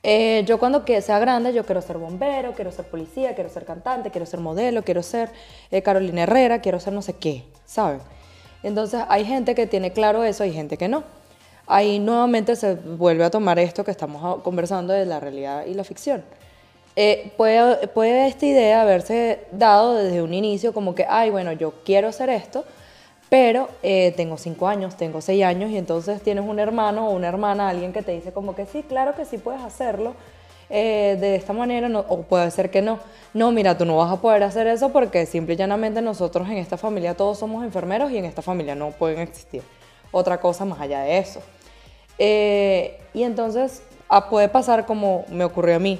eh, yo cuando que sea grande, yo quiero ser bombero, quiero ser policía, quiero ser cantante, quiero ser modelo, quiero ser eh, Carolina Herrera, quiero ser no sé qué, ¿saben? Entonces hay gente que tiene claro eso, hay gente que no. Ahí nuevamente se vuelve a tomar esto que estamos conversando de la realidad y la ficción. Eh, puede, esta idea haberse dado desde un inicio como que, ay, bueno, yo quiero hacer esto, pero eh, tengo cinco años, tengo seis años y entonces tienes un hermano o una hermana, alguien que te dice como que sí, claro que sí puedes hacerlo eh, de esta manera o puede ser que no. No, mira, tú no vas a poder hacer eso porque simple y llanamente nosotros en esta familia todos somos enfermeros y en esta familia no pueden existir otra cosa más allá de eso. Eh, y entonces ah, puede pasar como me ocurrió a mí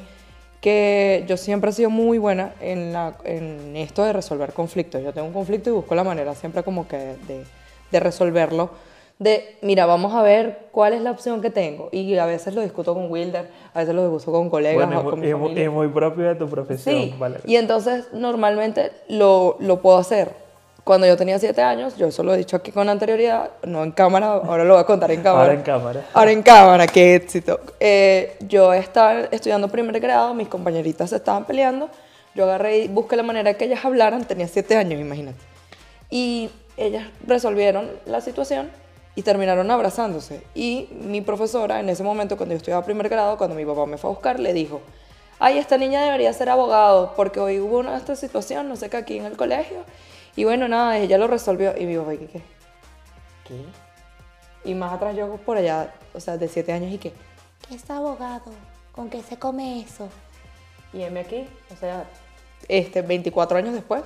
que yo siempre he sido muy buena en, la, en esto de resolver conflictos. Yo tengo un conflicto y busco la manera siempre como que de, de, resolverlo. De, mira, vamos a ver cuál es la opción que tengo. Y a veces lo discuto con Wilder, a veces lo discuto con colegas o con mi familia. Es muy propio de tu profesión. Sí, y entonces normalmente lo, lo puedo hacer cuando yo tenía siete años, yo eso lo he dicho aquí con anterioridad, no en cámara, ahora lo voy a contar en cámara. Ahora en cámara. Ahora en cámara, qué éxito. Eh, yo estaba estudiando primer grado, mis compañeritas se estaban peleando, yo agarré y busqué la manera de que ellas hablaran, tenía siete años, imagínate. Y ellas resolvieron la situación y terminaron abrazándose. Y mi profesora, en ese momento, cuando yo estudiaba primer grado, cuando mi papá me fue a buscar, le dijo, ay, esta niña debería ser abogado, porque hoy hubo una esta situación, no sé qué, aquí en el colegio, y bueno, nada, ella lo resolvió y mi papá, ¿qué? ¿Qué? ¿Qué? Y más atrás yo por allá, o sea, de siete años y qué. ¿Qué es abogado? ¿Con qué se come eso? Y M aquí, o sea, este, 24 años después.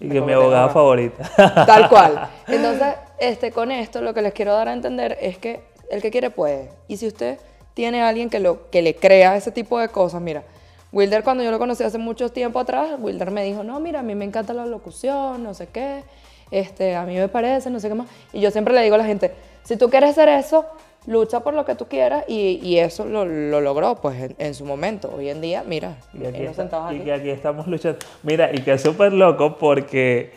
Y que mi abogada favorita. Tal cual. Entonces, este, con esto lo que les quiero dar a entender es que el que quiere puede. Y si usted tiene a alguien que, lo, que le crea ese tipo de cosas, mira, Wilder, cuando yo lo conocí hace mucho tiempo atrás, Wilder me dijo, no, mira, a mí me encanta la locución, no sé qué, este, a mí me parece, no sé qué más. Y yo siempre le digo a la gente, si tú quieres hacer eso, lucha por lo que tú quieras y, eso lo, logró pues en, su momento. Hoy en día, mira, y aquí, y que aquí estamos luchando. Mira, y que es súper loco porque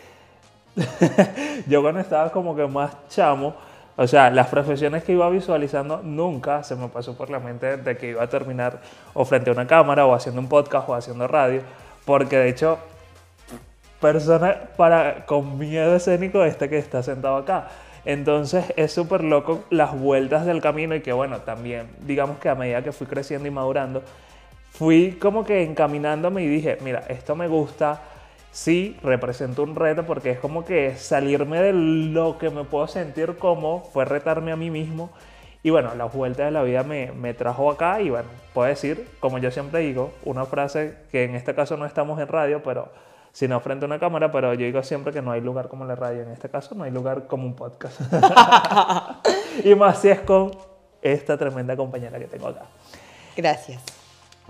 yo cuando estaba como que más chamo, o sea, las profesiones que iba visualizando nunca se me pasó por la mente de que iba a terminar o frente a una cámara o haciendo un podcast o haciendo radio, porque de hecho, persona para, con miedo escénico este que está sentado acá. Entonces es súper loco las vueltas del camino y que bueno, también digamos que a medida que fui creciendo y madurando, fui como que encaminándome y dije, mira, esto me gusta, sí representa un reto porque es como que salirme de lo que me puedo sentir como fue retarme a mí mismo. Y bueno, la vuelta de la vida me, me, trajo acá y bueno, puedo decir, como yo siempre digo, una frase que en este caso no estamos en radio, pero sino frente a una cámara, pero yo digo siempre que no hay lugar como la radio, en este caso no hay lugar como un podcast. y más si es con esta tremenda compañera que tengo acá. Gracias.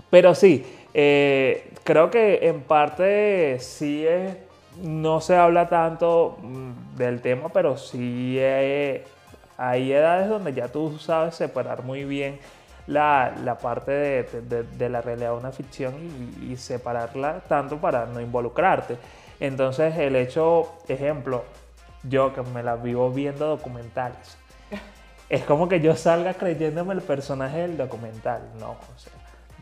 Pero sí, eh, creo que en parte sí es, no se habla tanto mm, del tema, pero sí hay edades donde ya tú sabes separar muy bien la, la parte de, de, la realidad de una ficción y, y, separarla tanto para no involucrarte. Entonces el hecho, ejemplo, yo que me la vivo viendo documentales, es como que yo salga creyéndome el personaje del documental, no, o sea,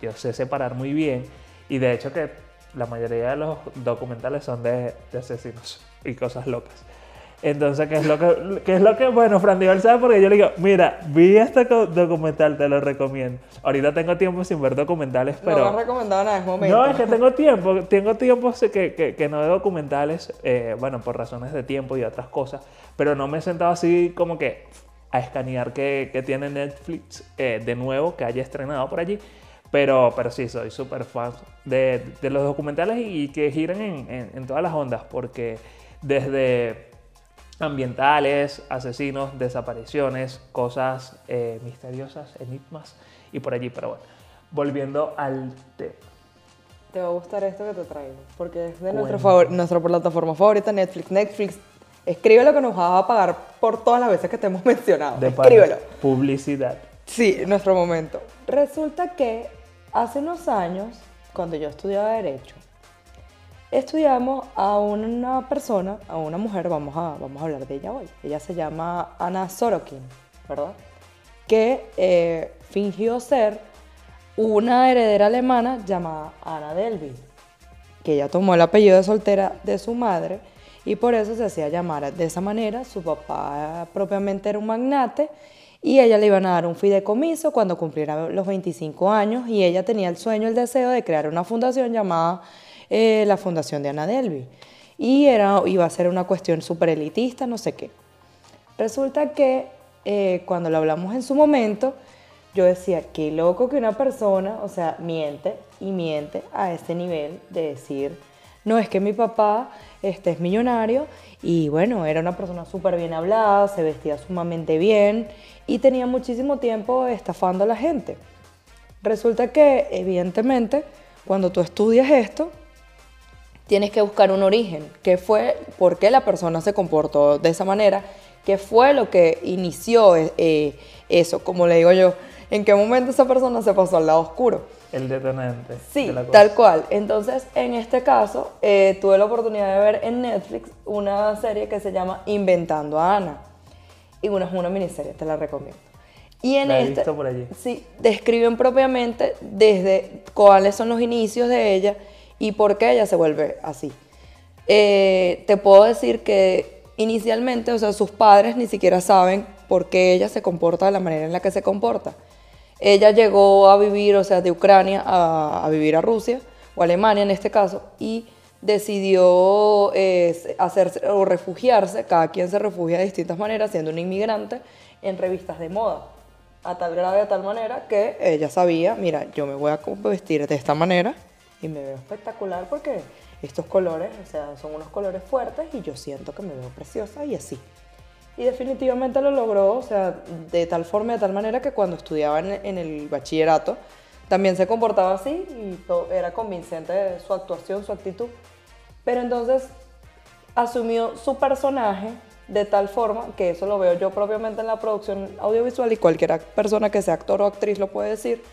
yo sé separar muy bien y de hecho que la mayoría de los documentales son de, de asesinos y cosas locas. Entonces, ¿qué es lo que, qué es lo que bueno, Fran Dival sabe? Porque yo le digo, mira, vi este documental, te lo recomiendo. Ahorita tengo tiempo sin ver documentales, pero... No me has recomendado nada, es momento. No, es que tengo tiempo, tengo tiempo que, que, que no veo documentales, eh, bueno, por razones de tiempo y otras cosas, pero no me he sentado así como que a escanear que, tiene Netflix eh, de nuevo, que haya estrenado por allí. Pero, pero sí, soy súper fan de, de, los documentales y, que giren en, en, en todas las ondas, porque desde ambientales, asesinos, desapariciones, cosas eh, misteriosas, enigmas y por allí. Pero bueno, volviendo al tema. Te va a gustar esto que te traigo, porque es de nuestro nuestra plataforma favorita, Netflix. Netflix, escribe lo que nos va a pagar por todas las veces que te hemos mencionado. De Escríbelo. Publicidad. Sí, nuestro momento. Resulta que hace unos años, cuando yo estudiaba Derecho, estudiamos a una persona, a una mujer, vamos a, vamos a hablar de ella hoy. Ella se llama Ana Sorokin, ¿verdad? Que eh, fingió ser una heredera alemana llamada Ana Delvey, que ella tomó el apellido de soltera de su madre y por eso se hacía llamar de esa manera. Su papá propiamente era un magnate y ella le iban a dar un fideicomiso cuando cumpliera los 25 años y ella tenía el sueño, el deseo de crear una fundación llamada eh, la fundación de Ana Delby. Y era, iba a ser una cuestión súper elitista, no sé qué. Resulta que eh, cuando lo hablamos en su momento, yo decía, qué loco que una persona, o sea, miente y miente a ese nivel de decir, no, es que mi papá este, es millonario y bueno, era una persona súper bien hablada, se vestía sumamente bien y tenía muchísimo tiempo estafando a la gente. Resulta que, evidentemente, cuando tú estudias esto, tienes que buscar un origen. ¿Qué fue? ¿Por qué la persona se comportó de esa manera? ¿Qué fue lo que inició eh, eso? Como le digo yo, ¿en qué momento esa persona se pasó al lado oscuro? El detonante. Sí, tal cual. Entonces, en este caso, eh, tuve la oportunidad de ver en Netflix una serie que se llama Inventando a Ana. Y bueno, es una miniserie, te la recomiendo. Y en la he visto por allí. Sí, describen propiamente desde cuáles son los inicios de ella y por qué ella se vuelve así. Eh, te puedo decir que inicialmente, o sea, sus padres ni siquiera saben por qué ella se comporta de la manera en la que se comporta. Ella llegó a vivir, o sea, de Ucrania a, vivir a Rusia, o Alemania en este caso, y decidió eh, hacerse o refugiarse, cada quien se refugia de distintas maneras, siendo un inmigrante, en revistas de moda. A tal grave, de tal manera que ella sabía, mira, yo me voy a vestir de esta manera y me veo espectacular porque estos colores, o sea, son unos colores fuertes y yo siento que me veo preciosa y así. Y definitivamente lo logró, o sea, de tal forma, de tal manera que cuando estudiaba en, el bachillerato también se comportaba así y era convincente su actuación, su actitud. Pero entonces asumió su personaje de tal forma, que eso lo veo yo propiamente en la producción audiovisual y cualquier persona que sea actor o actriz lo puede decir,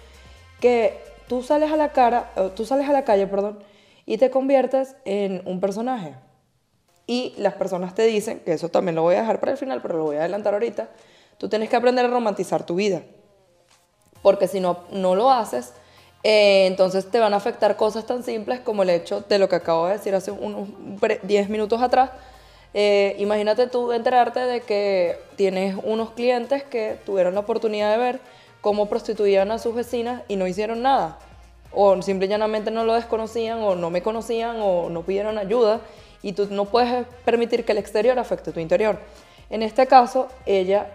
que tú sales a la cara, tú sales a la calle, perdón, y te conviertes en un personaje. Y las personas te dicen, que eso también lo voy a dejar para el final, pero lo voy a adelantar ahorita, tú tienes que aprender a romantizar tu vida. Porque si no, no lo haces, eh, entonces te van a afectar cosas tan simples como el hecho de lo que acabo de decir hace unos 10 minutos atrás. Eh, imagínate tú enterarte de que tienes unos clientes que tuvieron la oportunidad de ver cómo prostituían a sus vecinas y no hicieron nada. O simple y llanamente no lo desconocían o no me conocían o no pidieron ayuda y tú no puedes permitir que el exterior afecte tu interior. En este caso, ella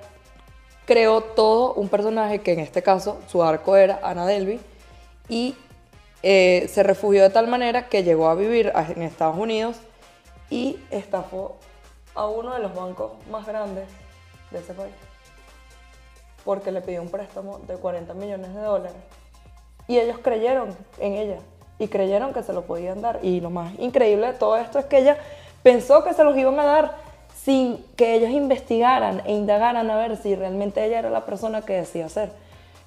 creó todo un personaje que en este caso su arco era Ana Delby y eh, se refugió de tal manera que llegó a vivir en Estados Unidos y estafó a uno de los bancos más grandes de ese país porque le pidió un préstamo de 40 millones de dólares. Y ellos creyeron en ella y creyeron que se lo podían dar. Y lo más increíble de todo esto es que ella pensó que se los iban a dar sin que ellos investigaran e indagaran a ver si realmente ella era la persona que decía ser.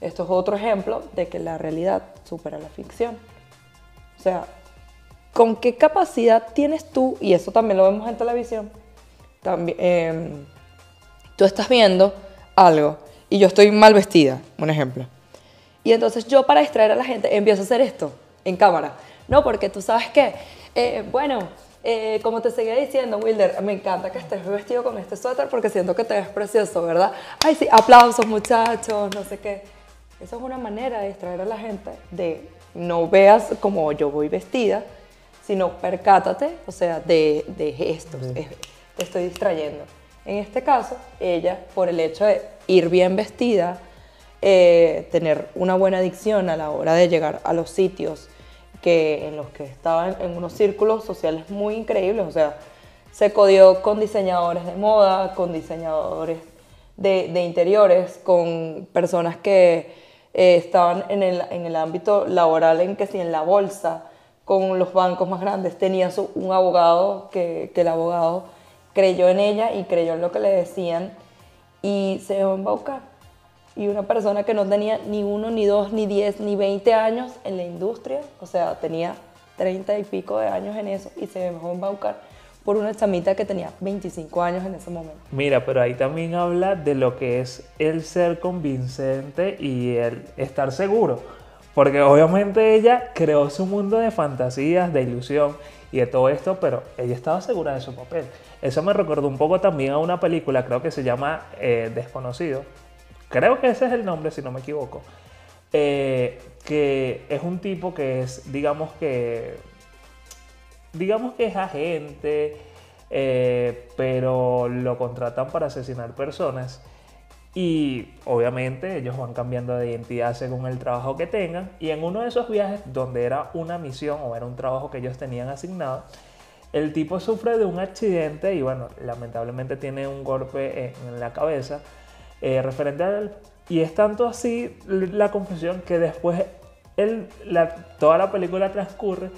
Esto es otro ejemplo de que la realidad supera la ficción. O sea, ¿con qué capacidad tienes tú? Y eso también lo vemos en televisión. También, em, tú estás viendo algo y yo estoy mal vestida, un ejemplo. Y entonces yo para distraer a la gente empiezo a hacer esto en cámara. No, porque tú sabes que, eh, bueno, eh, como te seguía diciendo, Wilder, me encanta que estés vestido con este suéter porque siento que te ves precioso, ¿verdad? Ay, sí, aplausos muchachos, no sé qué. Esa es una manera de distraer a la gente, de no veas como yo voy vestida, sino percátate, o sea, de, de gestos, te estoy distrayendo. En este caso, ella, por el hecho de ir bien vestida, eh, tener una buena dicción a la hora de llegar a los sitios que, en los que estaban en unos círculos sociales muy increíbles, o sea, se codió con diseñadores de moda, con diseñadores de, interiores, con personas que eh, estaban en el, en el, ámbito laboral, en que si en la bolsa, con los bancos más grandes, tenía su, un abogado que, que, el abogado creyó en ella y creyó en lo que le decían y se dejó embaucar. Y una persona que no tenía ni uno, ni dos, ni diez, ni veinte años en la industria, o sea, tenía treinta y pico de años en eso y se dejó embaucar por una chamita que tenía 25 años en ese momento. Mira, pero ahí también habla de lo que es el ser convincente y el estar seguro. Porque obviamente ella creó su mundo de fantasías, de ilusión y de todo esto, pero ella estaba segura de su papel. Eso me recordó un poco también a una película, creo que se llama eh, Desconocido. Creo que ese es el nombre, si no me equivoco. Eh, que es un tipo que es, digamos que digamos que es agente, eh, pero lo contratan para asesinar personas. Y obviamente ellos van cambiando de identidad según el trabajo que tengan. Y en uno de esos viajes, donde era una misión o era un trabajo que ellos tenían asignado, el tipo sufre de un accidente y bueno, lamentablemente tiene un golpe en la cabeza eh, referente a él. Y es tanto así la confusión que después él, toda la película transcurre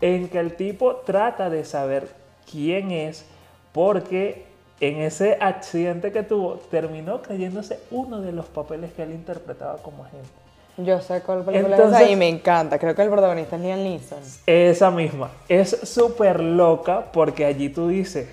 en que el tipo trata de saber quién es porque en ese accidente que tuvo terminó creyéndose uno de los papeles que él interpretaba como agente. Yo sé cuál película es y me encanta. Creo que el protagonista es Liam Neeson. Esa misma. Es súper loca porque allí tú dices,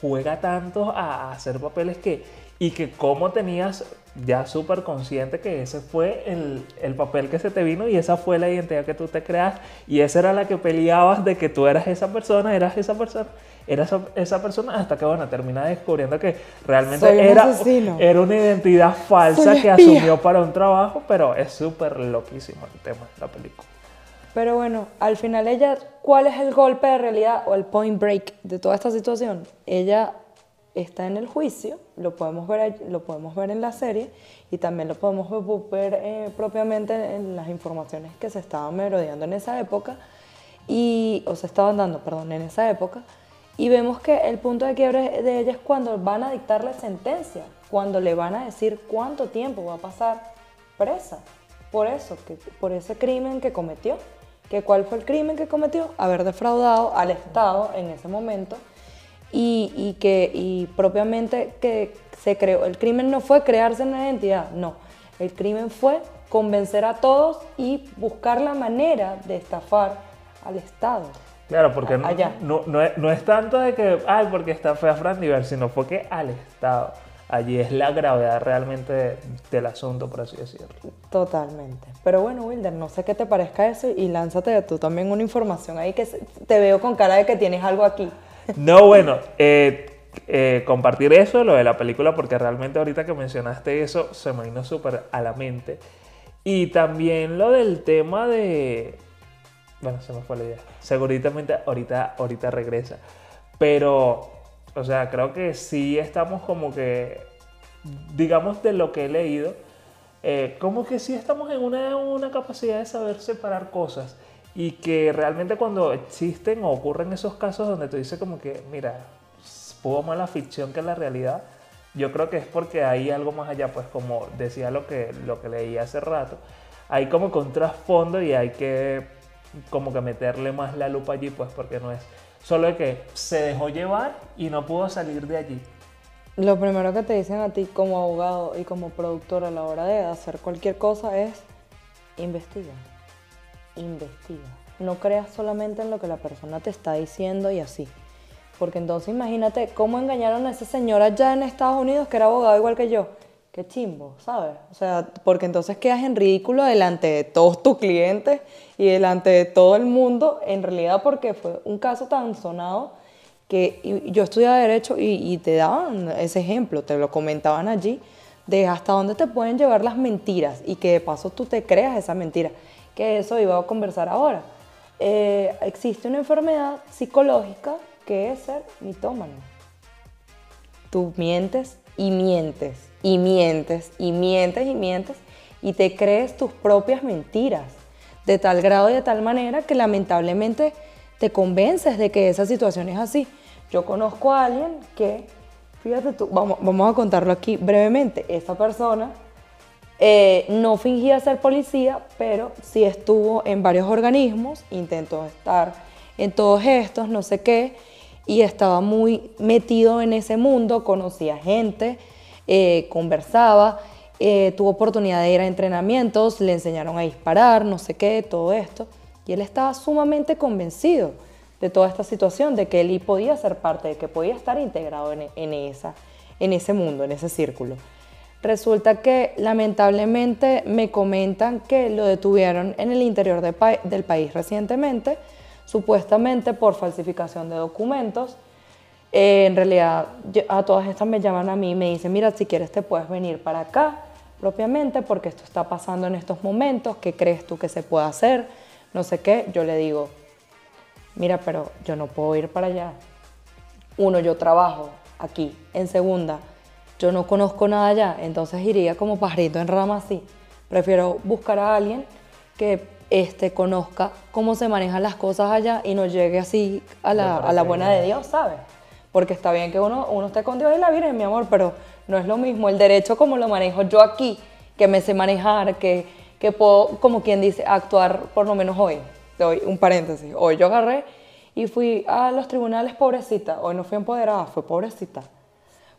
juega tanto a hacer papeles que... Y que como tenías ya súper consciente que ese fue el, el, papel que se te vino y esa fue la identidad que tú te creas y esa era la que peleabas de que tú eras esa persona, eras esa persona, eras esa, persona hasta que bueno, termina descubriendo que realmente era, era una identidad falsa que asumió para un trabajo, pero es súper loquísimo el tema de la película. Pero bueno, al final ella, ¿cuál es el golpe de realidad o el point break de toda esta situación? Ella está en el juicio, lo podemos ver, lo podemos ver en la serie y también lo podemos ver eh, propiamente en las informaciones que se estaban merodeando en esa época, y, o se estaban dando, perdón, en esa época, y vemos que el punto de quiebre de ella es cuando van a dictarle sentencia, cuando le van a decir cuánto tiempo va a pasar presa, por eso, que, por ese crimen que cometió. que ¿Cuál fue el crimen que cometió? Haber defraudado al Estado en ese momento y, que y propiamente que se creó. El crimen no fue crearse una identidad, no. El crimen fue convencer a todos y buscar la manera de estafar al Estado. Claro, porque no, no, es, no, es, tanto de que, ay, porque está fea Fran Nivel, sino porque al Estado. Allí es la gravedad realmente del asunto, por así decirlo. Totalmente. Pero bueno, Wilder, no sé qué te parezca eso y lánzate tú también una información ahí que te veo con cara de que tienes algo aquí. No, bueno, eh, eh, compartir eso, lo de la película, porque realmente ahorita que mencionaste eso, se me vino súper a la mente. Y también lo del tema de... Bueno, se me fue la idea. Seguramente ahorita, ahorita regresa. Pero, o sea, creo que sí estamos como que, digamos, de lo que he leído, eh, como que sí estamos en una, una capacidad de saber separar cosas y que realmente cuando existen o ocurren esos casos donde tú dices como que, mira, pudo más la ficción que la realidad, yo creo que es porque hay algo más allá, pues como decía lo que, lo que leí hace rato, hay como que un trasfondo y hay que como que meterle más la lupa allí, pues porque no es solo de que se dejó llevar y no pudo salir de allí. Lo primero que te dicen a ti como abogado y como productor a la hora de hacer cualquier cosa es investiga investiga. No creas solamente en lo que la persona te está diciendo y así. Porque entonces imagínate cómo engañaron a esa señora allá en Estados Unidos que era abogado igual que yo. qué chimbo, ¿sabes? O sea, porque entonces quedas en ridículo delante de todos tus clientes y delante de todo el mundo, en realidad porque fue un caso tan sonado que yo estudiaba Derecho y, te daban ese ejemplo, te lo comentaban allí, de hasta dónde te pueden llevar las mentiras y que de paso tú te creas esa mentira, que eso iba a conversar ahora. Eh, existe una enfermedad psicológica que es ser mitómano. Tú mientes y mientes y mientes y mientes y mientes y te crees tus propias mentiras de tal grado y de tal manera que lamentablemente te convences de que esa situación es así. Yo conozco a alguien que, fíjate tú, vamos, vamos a contarlo aquí brevemente, esa persona eh, no fingía ser policía, pero sí estuvo en varios organismos, intentó estar en todos estos, no sé qué, y estaba muy metido en ese mundo, conocía gente, eh, conversaba, eh, tuvo oportunidad de ir a entrenamientos, le enseñaron a disparar, no sé qué, todo esto. Y él estaba sumamente convencido de toda esta situación, de que él podía ser parte, de que podía estar integrado en, esa, en ese mundo, en ese círculo. Resulta que lamentablemente me comentan que lo detuvieron en el interior del país recientemente, supuestamente por falsificación de documentos eh, en realidad, a todas estas me llaman a mí y me dicen, mira, si quieres te puedes venir para acá propiamente porque esto está pasando en estos momentos, ¿qué crees tú que se puede hacer? No sé qué. Yo le digo, mira, pero yo no puedo ir para allá. Uno, yo trabajo aquí. En segunda, yo no conozco nada allá, entonces iría como pajarito en rama así. Prefiero buscar a alguien que este, conozca cómo se manejan las cosas allá y no llegue así a la, a la buena de Dios, ¿sabes? porque está bien que uno, uno esté con Dios y la Virgen, mi amor, pero no es lo mismo el derecho como lo manejo yo aquí, que me sé manejar, que, que puedo, como quien dice, actuar por lo menos hoy. Doy un paréntesis. Hoy yo agarré y fui a los tribunales pobrecita. Hoy no fui empoderada, fue pobrecita.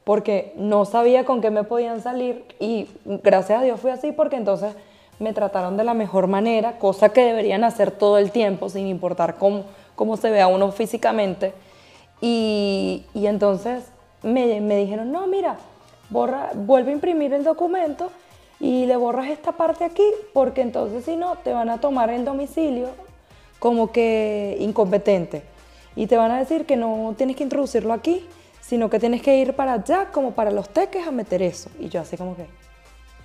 Porque no sabía con qué me podían salir y gracias a Dios fui así porque entonces me trataron de la mejor manera, cosa que deberían hacer todo el tiempo sin importar cómo, cómo se vea uno físicamente y, entonces me, me, dijeron, no, mira, borra, vuelve a imprimir el documento y le borras esta parte aquí, porque entonces si no, te van a tomar el domicilio como que incompetente. Y te van a decir que no tienes que introducirlo aquí, sino que tienes que ir para allá, como para los teques, a meter eso. Y yo así como que,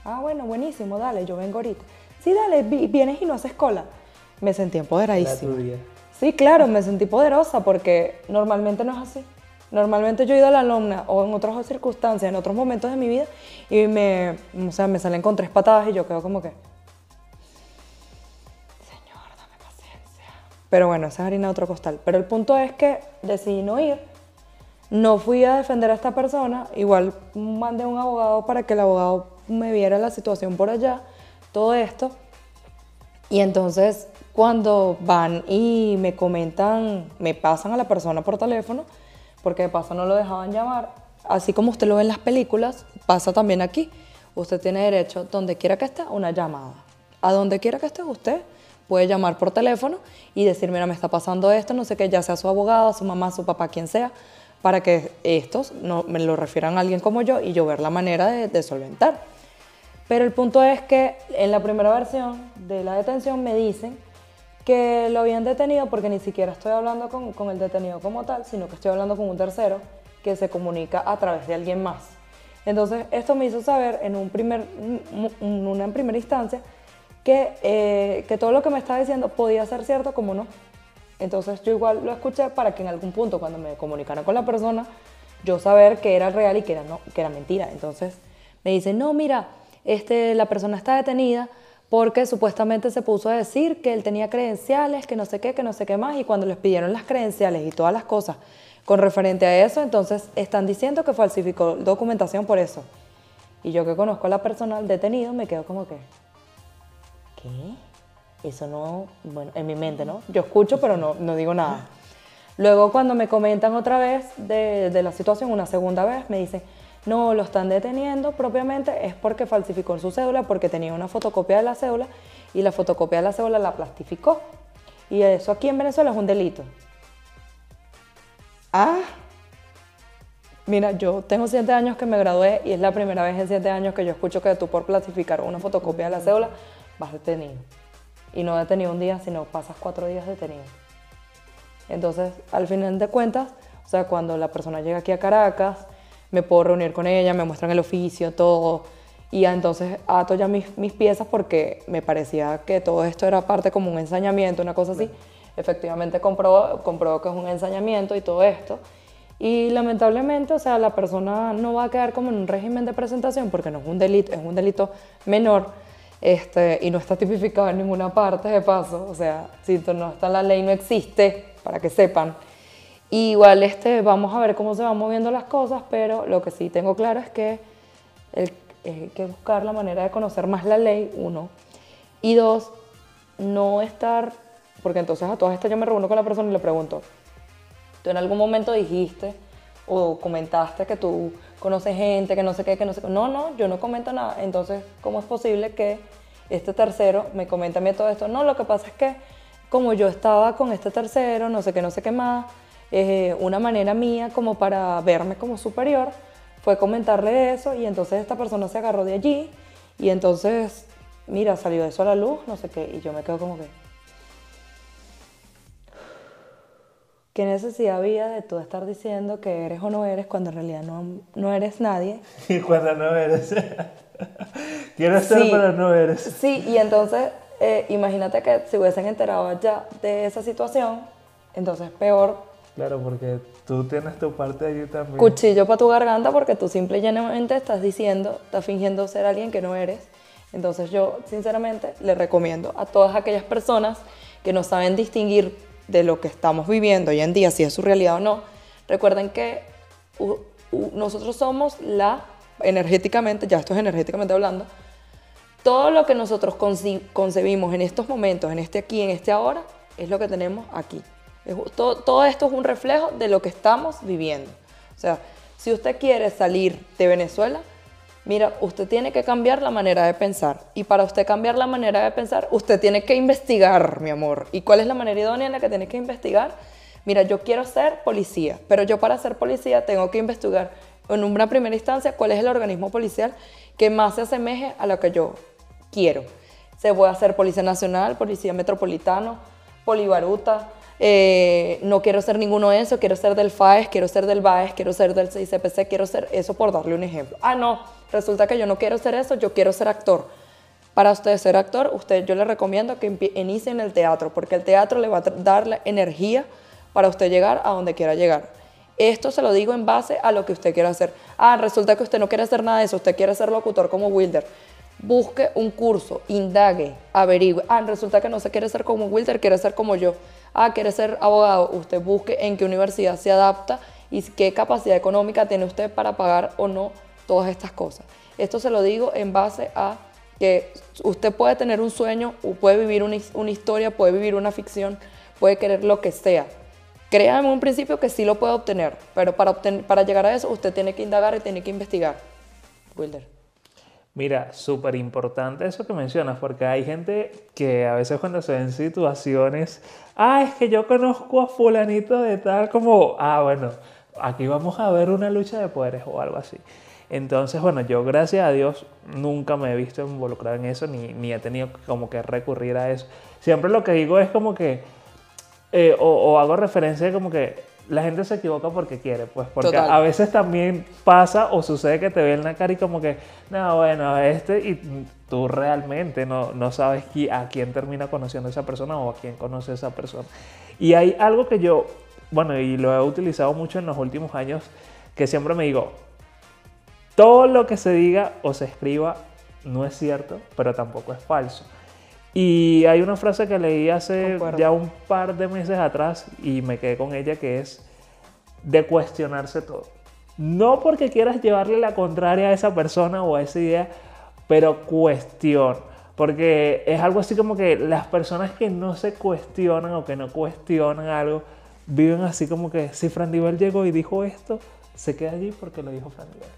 ah, bueno, buenísimo, dale, yo vengo ahorita. Sí, dale, vienes y no haces cola. Me sentí empoderadísima. Sí, claro, me sentí poderosa porque normalmente no es así. Normalmente yo he ido a la alumna o en otras circunstancias, en otros momentos de mi vida, y me, o sea, me salen con tres patadas y yo quedo como que, Señor, dame paciencia. Pero bueno, esa es harina de otro costal. Pero el punto es que decidí no ir, no fui a defender a esta persona, igual mandé a un abogado para que el abogado me viera la situación por allá, todo esto. Y entonces cuando van y me comentan, me pasan a la persona por teléfono, porque de paso no lo dejaban llamar, así como usted lo ve en las películas, pasa también aquí. Usted tiene derecho, donde quiera que esté, una llamada. A donde quiera que esté usted, puede llamar por teléfono y decir, mira, me está pasando esto, no sé qué, ya sea su abogado, su mamá, su papá, quien sea, para que estos me lo refieran a alguien como yo y yo ver la manera de, solventar. Pero el punto es que en la primera versión de la detención me dicen que lo habían detenido porque ni siquiera estoy hablando con, con, el detenido como tal, sino que estoy hablando con un tercero que se comunica a través de alguien más. Entonces, esto me hizo saber en, un primer, en una primera instancia que, eh, que todo lo que me estaba diciendo podía ser cierto como no. Entonces, yo igual lo escuché para que en algún punto, cuando me comunicara con la persona, yo saber que era real y que era, no, que era mentira. Entonces, me dice, no, mira, este, la persona está detenida porque supuestamente se puso a decir que él tenía credenciales, que no sé qué, que no sé qué más, y cuando les pidieron las credenciales y todas las cosas con referente a eso, entonces están diciendo que falsificó documentación por eso. Y yo que conozco a la persona detenido me quedo como que, ¿qué? Eso no, bueno, en mi mente, ¿no? Yo escucho, pero no, no digo nada. Luego cuando me comentan otra vez de, de la situación, una segunda vez, me dicen, no, lo están deteniendo propiamente es porque falsificó su cédula, porque tenía una fotocopia de la cédula y la fotocopia de la cédula la plastificó. Y eso aquí en Venezuela es un delito. Ah, Mira, yo tengo siete años que me gradué y es la primera vez en siete años que yo escucho que tú por clasificar una fotocopia de la cédula vas detenido. Y no detenido un día, sino pasas cuatro días detenido. Entonces, al final de cuentas, o sea, cuando la persona llega aquí a Caracas, me puedo reunir con ella, me muestran el oficio, todo. Y entonces ato ya mis, mis piezas porque me parecía que todo esto era parte como un ensañamiento, una cosa así. Efectivamente comprobó, comprobó que es un ensañamiento y todo esto. Y lamentablemente, o sea, la persona no va a quedar como en un régimen de presentación porque no es un delito, es un delito menor este, y no está tipificado en ninguna parte de paso. O sea, si no está en la ley, no existe, para que sepan. igual este, vamos a ver cómo se van moviendo las cosas, pero lo que sí tengo claro es que el, hay que buscar la manera de conocer más la ley, uno. Y dos, no estar, porque entonces a todas estas yo me reúno con la persona y le pregunto, tú en algún momento dijiste o comentaste que tú conoces gente, que no sé qué, que no sé qué. No, no, yo no comento nada. Entonces, ¿cómo es posible que este tercero me comente a mí todo esto? No, lo que pasa es que como yo estaba con este tercero, no sé qué, no sé qué más, eh, una manera mía como para verme como superior fue comentarle eso y entonces esta persona se agarró de allí y entonces, mira, salió eso a la luz, no sé qué, y yo me quedo como que... ¿Qué necesidad había de tú estar diciendo que eres o no eres cuando en realidad no, no eres nadie? Y cuando no eres. Quieres ser, pero no eres. Sí, y entonces, eh, imagínate que si hubiesen enterado ya de esa situación, entonces peor. Claro, porque tú tienes tu parte allí también. Cuchillo para tu garganta porque tú simple y llanamente estás diciendo, estás fingiendo ser alguien que no eres. Entonces yo, sinceramente, le recomiendo a todas aquellas personas que no saben distinguir de lo que estamos viviendo hoy en día, si es su realidad o no, recuerden que nosotros somos la, energéticamente, ya esto es energéticamente hablando, todo lo que nosotros concebimos en estos momentos, en este aquí, en este ahora, es lo que tenemos aquí. todo, todo esto es un reflejo de lo que estamos viviendo. O sea, si usted quiere salir de Venezuela, Mira, usted tiene que cambiar la manera de pensar. Y para usted cambiar la manera de pensar, usted tiene que investigar, mi amor. ¿Y cuál es la manera idónea en la que tiene que investigar? Mira, yo quiero ser policía, pero yo para ser policía tengo que investigar en una primera instancia cuál es el organismo policial que más se asemeje a lo que yo quiero. Se puede hacer Policía Nacional, Policía Metropolitano, Polibaruta, eh, no quiero ser ninguno de esos, quiero ser del FAES, quiero ser del BAES, quiero ser del CICPC, quiero ser eso por darle un ejemplo. Ah, no, resulta que yo no quiero ser eso, yo quiero ser actor. Para usted ser actor, usted yo le recomiendo que inicie en el teatro, porque el teatro le va a dar la energía para usted llegar a donde quiera llegar. Esto se lo digo en base a lo que usted quiera hacer. Ah, resulta que usted no quiere hacer nada de eso, usted quiere ser locutor como Wilder. Busque un curso, indague, averigüe. Ah, resulta que no se quiere ser como Wilder, quiere ser como yo ah, quiere ser abogado, usted busque en qué universidad se adapta y qué capacidad económica tiene usted para pagar o no todas estas cosas. Esto se lo digo en base a que usted puede tener un sueño, puede vivir una, historia, puede vivir una ficción, puede querer lo que sea. Créame en un principio que sí lo puede obtener, pero para, para llegar a eso usted tiene que indagar y tiene que investigar. Wilder. Mira, súper importante eso que mencionas, porque hay gente que a veces cuando se ven situaciones, ah, es que yo conozco a fulanito de tal como, ah, bueno, aquí vamos a ver una lucha de poderes o algo así. Entonces, bueno, yo gracias a Dios nunca me he visto involucrado en eso, ni, ni he tenido como que recurrir a eso. Siempre lo que digo es como que, eh, o, o hago referencia como que la gente se equivoca porque quiere, pues porque a veces también pasa o sucede que te ven la cara y como que, no, bueno, este y tú realmente no, no sabes a quién termina conociendo esa persona o a quién conoce esa persona. Y hay algo que yo, bueno, y lo he utilizado mucho en los últimos años, que siempre me digo, todo lo que se diga o se escriba no es cierto, pero tampoco es falso. Y hay una frase que leí hace ya un par de meses atrás y me quedé con ella que es de cuestionarse todo. No porque quieras llevarle la contraria a esa persona o a esa idea, pero cuestión. Porque es algo así como que las personas que no se cuestionan o que no cuestionan algo, viven así como que si Fran Divel llegó y dijo esto, se queda allí porque lo dijo Fran Divel.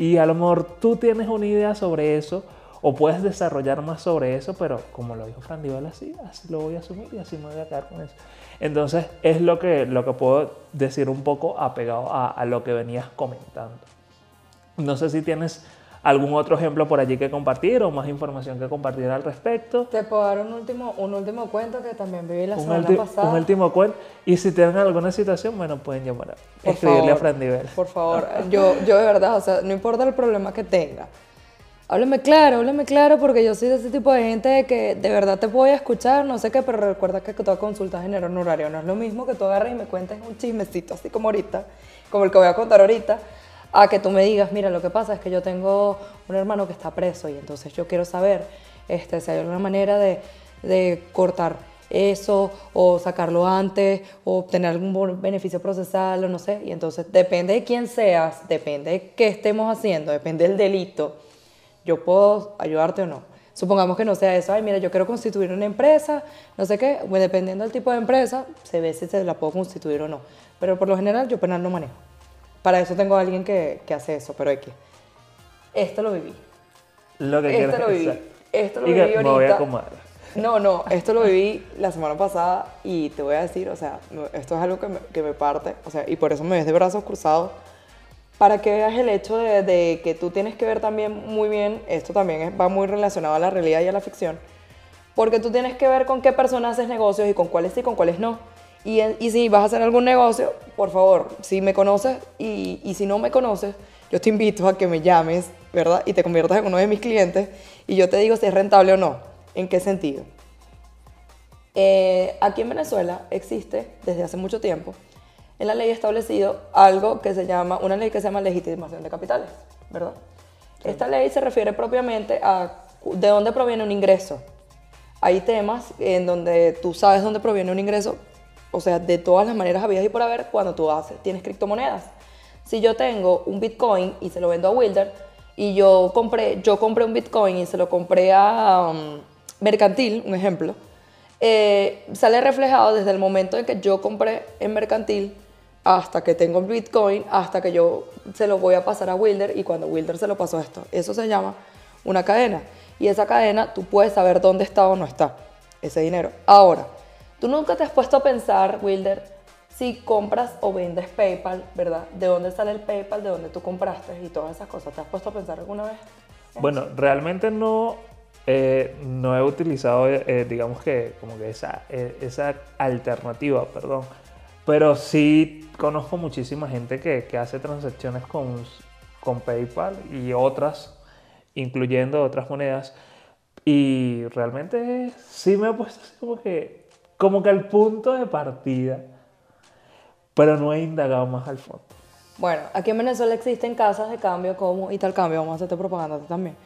Y a lo mejor tú tienes una idea sobre eso o puedes desarrollar más sobre eso, pero como lo dijo Fran Dival así, así lo voy a asumir y así me voy a quedar con eso. Entonces es lo que, lo que puedo decir un poco apegado a, a lo que venías comentando. No sé si tienes algún otro ejemplo por allí que compartir o más información que compartir al respecto. Te puedo dar un último, un último cuento que también viví la semana pasada. Un último cuento. Y si tienen alguna situación, bueno, pueden llamar a escribirle a Fran. Por favor, yo, yo de verdad, o sea, no importa el problema que tenga. Háblame claro, háblame claro, porque yo soy de ese tipo de gente que de verdad te voy a escuchar, no sé qué, pero recuerda que toda consulta genera un horario. No es lo mismo que tú agarres y me cuentes un chismecito, así como ahorita, como el que voy a contar ahorita, a que tú me digas, mira, lo que pasa es que yo tengo un hermano que está preso y entonces yo quiero saber este, si hay alguna manera de, de cortar eso o sacarlo antes o obtener algún beneficio procesal o no sé. Y entonces depende de quién seas, depende de qué estemos haciendo, depende del delito, yo puedo ayudarte o no. Supongamos que no sea eso, ay, mira, yo quiero constituir una empresa, no sé qué, pues dependiendo del tipo de empresa, se ve si se la puedo constituir o no. Pero por lo general yo penal no manejo. Para eso tengo a alguien que, que hace eso, pero que Esto lo viví. Lo que esto lo viví. Esto lo viví ahorita. Me voy a No, no, esto lo viví la semana pasada y te voy a decir, o sea, esto es algo que me, que me parte, o sea, y por eso me ves de brazos cruzados, para que veas el hecho de, de, que tú tienes que ver también muy bien, esto también va muy relacionado a la realidad y a la ficción, porque tú tienes que ver con qué personas haces negocios y con cuáles sí y con cuáles no. Y, y, si vas a hacer algún negocio, por favor, si me conoces y, y, si no me conoces, yo te invito a que me llames, ¿verdad? Y te conviertas en uno de mis clientes y yo te digo si es rentable o no. ¿En qué sentido? Eh, aquí en Venezuela existe desde hace mucho tiempo en la ley establecido algo que se llama, una ley que se llama legitimación de capitales, ¿verdad? Esta ley se refiere propiamente a de dónde proviene un ingreso. Hay temas en donde tú sabes dónde proviene un ingreso o sea, de todas las maneras habidas y por haber cuando tú haces, tienes criptomonedas. Si yo tengo un Bitcoin y se lo vendo a Wilder y yo compré, yo compré un Bitcoin y se lo compré a um, Mercantil, un ejemplo, eh, sale reflejado desde el momento en que yo compré en Mercantil hasta que tengo el Bitcoin, hasta que yo se lo voy a pasar a Wilder y cuando Wilder se lo pasó esto. Eso se llama una cadena. Y esa cadena tú puedes saber dónde está o no está ese dinero. Ahora, Tú nunca te has puesto a pensar, Wilder, si compras o vendes PayPal, ¿verdad? ¿De dónde sale el PayPal? ¿De dónde tú compraste? Y todas esas cosas. ¿Te has puesto a pensar alguna vez? Bueno, realmente no, eh, no he utilizado, eh, digamos que, como que esa, eh, esa alternativa, perdón. Pero sí conozco muchísima gente que, que hace transacciones con, con PayPal y otras, incluyendo otras monedas. Y realmente sí me ha puesto así como que como que el punto de partida, pero no he indagado más al fondo. Bueno, aquí en Venezuela existen casas de cambio como Italcambio, vamos a hacerte propaganda también.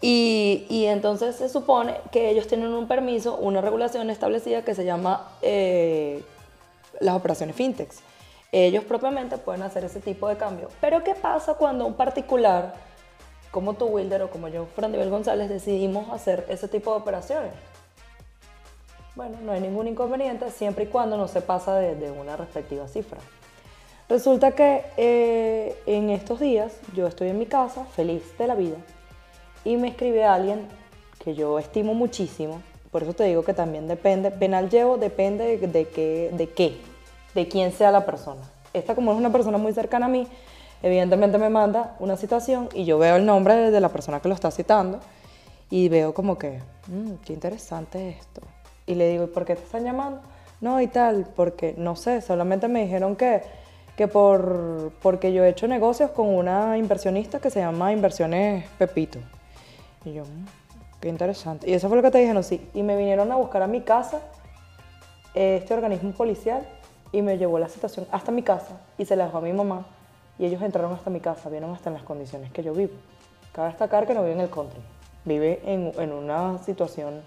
Y, y, entonces se supone que ellos tienen un permiso, una regulación establecida que se llama eh, las operaciones fintechs. Ellos propiamente pueden hacer ese tipo de cambio. Pero ¿qué pasa cuando un particular, como tú, Wilder, o como yo, Fran González, decidimos hacer ese tipo de operaciones? Bueno, no hay ningún inconveniente siempre y cuando no se pasa de, una respectiva cifra. Resulta que eh, en estos días yo estoy en mi casa, feliz de la vida, y me escribe alguien que yo estimo muchísimo, por eso te digo que también depende, penal llevo depende de, qué, de qué, de quién sea la persona. Esta como es una persona muy cercana a mí, evidentemente me manda una citación y yo veo el nombre de la persona que lo está citando y veo como que, mmm, qué interesante esto y le digo, ¿y por qué te están llamando? No, y tal, porque no sé, solamente me dijeron que, que por, porque yo he hecho negocios con una inversionista que se llama Inversiones Pepito. Y yo, mm, qué interesante. Y eso fue lo que te dijeron, sí. Y me vinieron a buscar a mi casa, este organismo policial, y me llevó la situación hasta mi casa y se la dejó a mi mamá. Y ellos entraron hasta mi casa, vieron hasta en las condiciones que yo vivo. Cabe destacar que no vive en el country, vive en, en una situación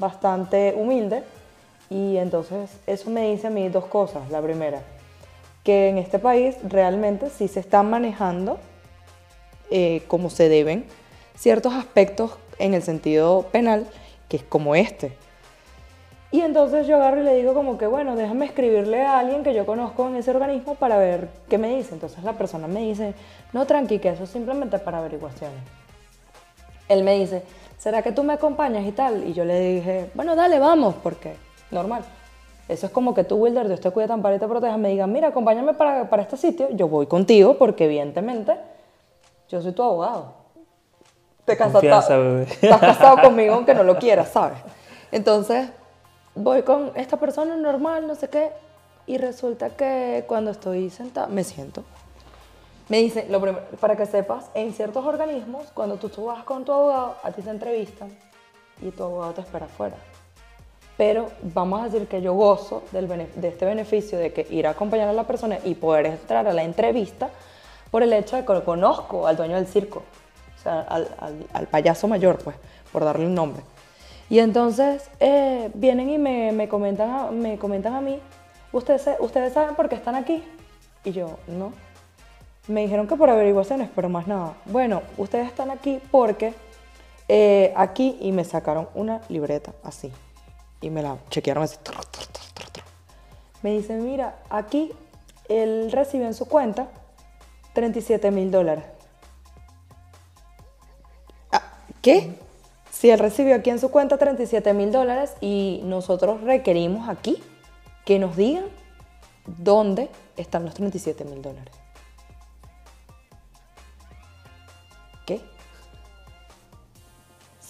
bastante humilde y entonces eso me dice a mí dos cosas. La primera, que en este país realmente sí se están manejando eh, como se deben ciertos aspectos en el sentido penal, que es como este. Y entonces yo agarro y le digo como que, bueno, déjame escribirle a alguien que yo conozco en ese organismo para ver qué me dice. Entonces la persona me dice, no, tranqui, que eso es simplemente para averiguaciones. él me dice, ¿será que tú me acompañas y tal? Y yo le dije, bueno, dale, vamos, porque normal. Eso es como que tú, Wilder, Dios te cuida tan para y te proteja, me digan, mira, acompáñame para, para este sitio. Yo voy contigo porque evidentemente yo soy tu abogado. Te bebé. Estás casado conmigo aunque no lo quieras, ¿sabes? Entonces, voy con esta persona normal, no sé qué, y resulta que cuando estoy sentada, me siento. Me dice, lo primero, para que sepas, en ciertos organismos, cuando tú, tú vas con tu abogado, a ti te entrevistan y tu abogado te espera afuera pero vamos a decir que yo gozo del de este beneficio de que ir a acompañar a la persona y poder entrar a la entrevista por el hecho de que conozco al dueño del circo, o sea, al, al, payaso mayor, pues, por darle un nombre. Y entonces eh, vienen y me, me, comentan me comentan a mí, ¿Ustedes, ¿ustedes saben por qué están aquí? Y yo, no. Me dijeron que por averiguaciones, pero más nada. Bueno, ustedes están aquí porque eh, aquí y me sacaron una libreta así y me la chequearon así. Me dicen, mira, aquí él recibió en su cuenta 37 mil dólares. Ah, ¿Qué? Si él recibió aquí en su cuenta 37 mil dólares y nosotros requerimos aquí que nos digan dónde están los 37 mil dólares.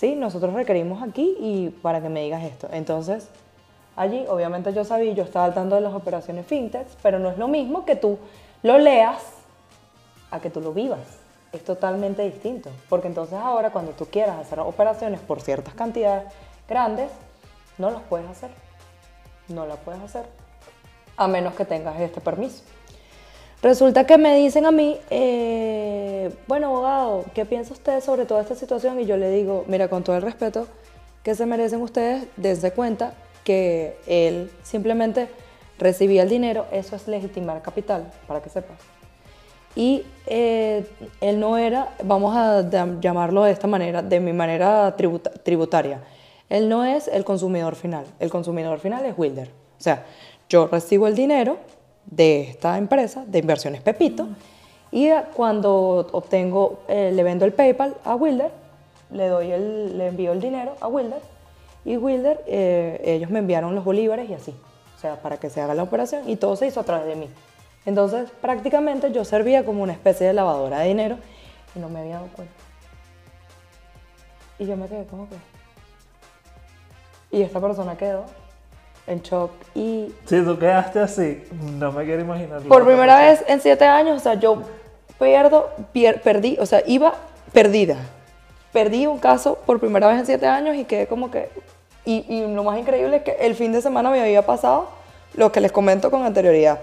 Sí, nosotros requerimos aquí y para que me digas esto. Entonces, allí obviamente yo sabía, yo estaba al tanto de las operaciones fintech, pero no es lo mismo que tú lo leas a que tú lo vivas. Es totalmente distinto, porque entonces ahora cuando tú quieras hacer operaciones por ciertas cantidades grandes, no las puedes hacer. No las puedes hacer, a menos que tengas este permiso. Resulta que me dicen a mí, eh, bueno, abogado, ¿qué piensa usted sobre toda esta situación? Y yo le digo, mira, con todo el respeto que se merecen ustedes, dense cuenta que él simplemente recibía el dinero, eso es legitimar capital, para que sepas. Y eh, él no era, vamos a llamarlo de esta manera, de mi manera tributaria, él no es el consumidor final, el consumidor final es Wilder. O sea, yo recibo el dinero, de esta empresa de inversiones Pepito. Y cuando obtengo, eh, le vendo el PayPal a Wilder, le, doy el, le envío el dinero a Wilder y Wilder, eh, ellos me enviaron los bolívares y así, o sea, para que se haga la operación y todo se hizo a través de mí. Entonces, prácticamente yo servía como una especie de lavadora de dinero y no me había dado cuenta. Y yo me quedé como que... Y esta persona quedó en shock y... Si tú quedaste así, no me quiero imaginar. Por primera vez en siete años, o sea, yo pierdo, perdí, o sea, iba perdida. Perdí un caso por primera vez en siete años y quedé como que... Y, y lo más increíble es que el fin de semana me había pasado lo que les comento con anterioridad.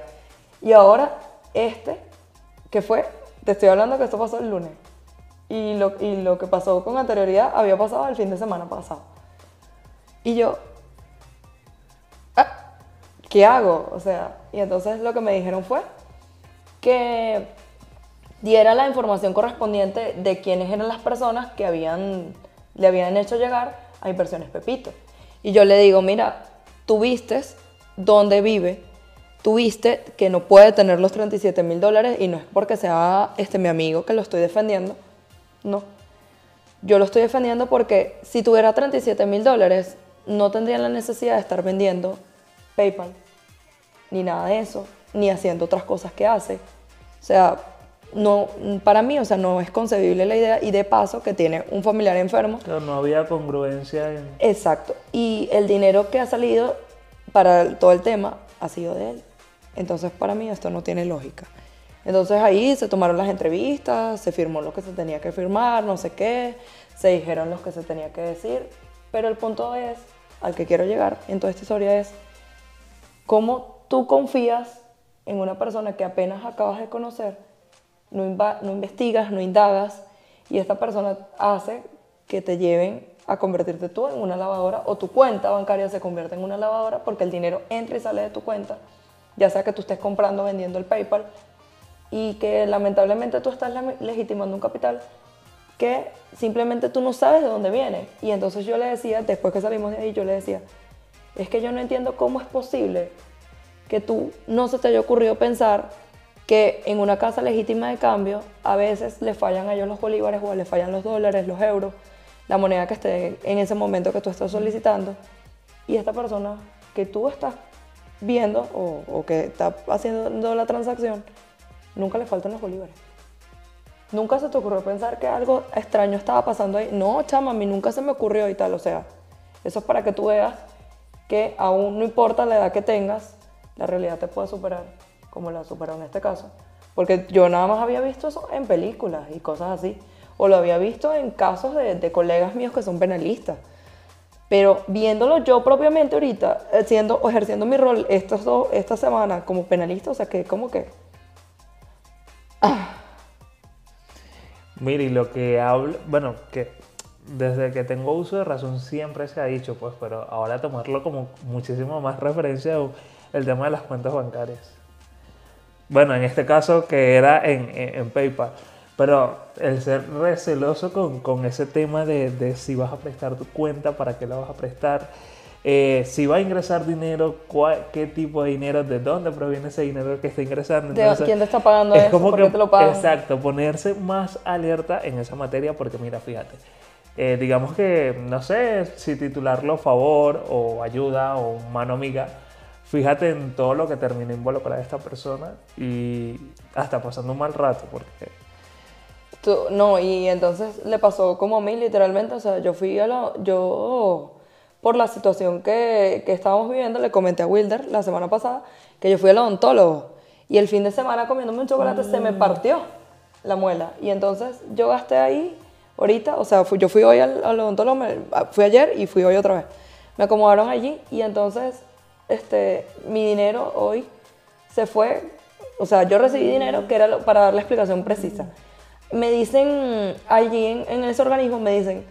Y ahora, este, que fue, te estoy hablando que esto pasó el lunes. Y lo, y lo que pasó con anterioridad había pasado el fin de semana pasado. Y yo, ¿qué hago? O sea, y entonces lo que me dijeron fue que diera la información correspondiente de quiénes eran las personas que habían, le habían hecho llegar a Inversiones Pepito. Y yo le digo, mira, tú viste dónde vive, tú viste que no puede tener los 37 mil dólares y no es porque sea este, mi amigo que lo estoy defendiendo, no. Yo lo estoy defendiendo porque si tuviera 37 mil dólares, no tendría la necesidad de estar vendiendo PayPal, ni nada de eso, ni haciendo otras cosas que hace. O sea, no, para mí, o sea, no es concebible la idea y de paso que tiene un familiar enfermo. Pero no había congruencia en... Exacto. Y el dinero que ha salido para todo el tema ha sido de él. Entonces, para mí esto no tiene lógica. Entonces ahí se tomaron las entrevistas, se firmó lo que se tenía que firmar, no sé qué, se dijeron lo que se tenía que decir, pero el punto es, al que quiero llegar en toda esta historia es, ¿Cómo tú confías en una persona que apenas acabas de conocer, no, no investigas, no indagas, y esta persona hace que te lleven a convertirte tú en una lavadora o tu cuenta bancaria se convierte en una lavadora porque el dinero entra y sale de tu cuenta, ya sea que tú estés comprando o vendiendo el PayPal y que lamentablemente tú estás legitimando un capital que simplemente tú no sabes de dónde viene. Y entonces yo le decía, después que salimos de ahí, yo le decía, es que yo no entiendo cómo es posible que tú no se te haya ocurrido pensar que en una casa legítima de cambio a veces le fallan a ellos los bolívares o le fallan los dólares, los euros, la moneda que esté en ese momento que tú estás solicitando. Y esta persona que tú estás viendo o, o que está haciendo la transacción, nunca le faltan los bolívares. Nunca se te ocurrió pensar que algo extraño estaba pasando ahí. No, chama, a mí nunca se me ocurrió y tal. O sea, eso es para que tú veas que aún no importa la edad que tengas, la realidad te puede superar, como la superó en este caso. Porque yo nada más había visto eso en películas y cosas así. O lo había visto en casos de, colegas míos que son penalistas. Pero viéndolo yo propiamente ahorita, eh, siendo, ejerciendo mi rol estos dos, esta semana como penalista, o sea que como que... Ah. Mire, y lo que hablo, bueno, que desde que tengo uso de razón siempre se ha dicho, pues, pero ahora tomarlo como muchísimo más referencia el tema de las cuentas bancarias. Bueno, en este caso que era en, en, PayPal, pero el ser receloso con, con ese tema de, de, si vas a prestar tu cuenta, para qué la vas a prestar, eh, si va a ingresar dinero, qué tipo de dinero, de dónde proviene ese dinero que está ingresando. ¿Quién te está pagando es eso? Como que, te lo pagan? Exacto, ponerse más alerta en esa materia porque mira, fíjate, eh, digamos que, no sé si titularlo favor o ayuda o mano amiga, fíjate en todo lo que termina involucrada esta persona y hasta pasando un mal rato porque... no, y entonces le pasó como a mí literalmente, o sea, yo fui a lo... Yo, por la situación que, que estábamos viviendo, le comenté a Wilder la semana pasada que yo fui al odontólogo y el fin de semana comiéndome un chocolate se me ah. partió la muela y entonces yo gasté ahí ahorita, o sea, yo fui hoy al, al odontólogo, fui ayer y fui hoy otra vez. Me acomodaron allí y entonces este, mi dinero hoy se fue, o sea, yo recibí dinero que era para dar la explicación precisa. Me dicen allí en, en ese organismo, me dicen,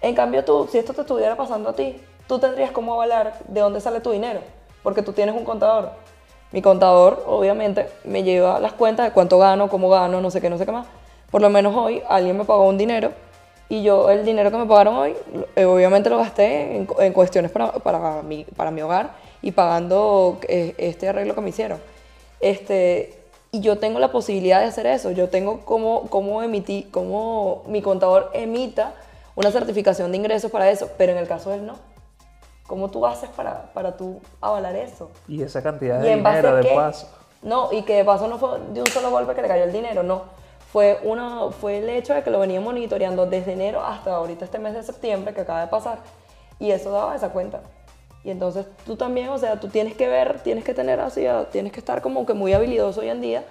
en cambio tú, si esto te estuviera pasando a ti, tú tendrías cómo avalar de dónde sale tu dinero, porque tú tienes un contador. Mi contador, obviamente, me lleva las cuentas de cuánto gano, cómo gano, no sé qué, no sé qué más por lo menos hoy alguien me pagó un dinero y yo el dinero que me pagaron hoy, eh, obviamente lo gasté en, cuestiones para, para, mi, para mi hogar y pagando eh, este arreglo que me hicieron. Este, y yo tengo la posibilidad de hacer eso. Yo tengo como, como, emití, como mi contador emita una certificación de ingresos para eso, pero en el caso de él no. ¿Cómo tú haces para, para tú avalar eso? Y esa cantidad de dinero de paso. No, y que de paso no fue de un solo golpe que le cayó el dinero, no fue, uno, fue el hecho de que lo venía monitoreando desde enero hasta ahorita este mes de septiembre que acaba de pasar y eso daba esa cuenta. Y entonces tú también, o sea, tú tienes que ver, tienes que tener así, tienes que estar como que muy habilidoso hoy en día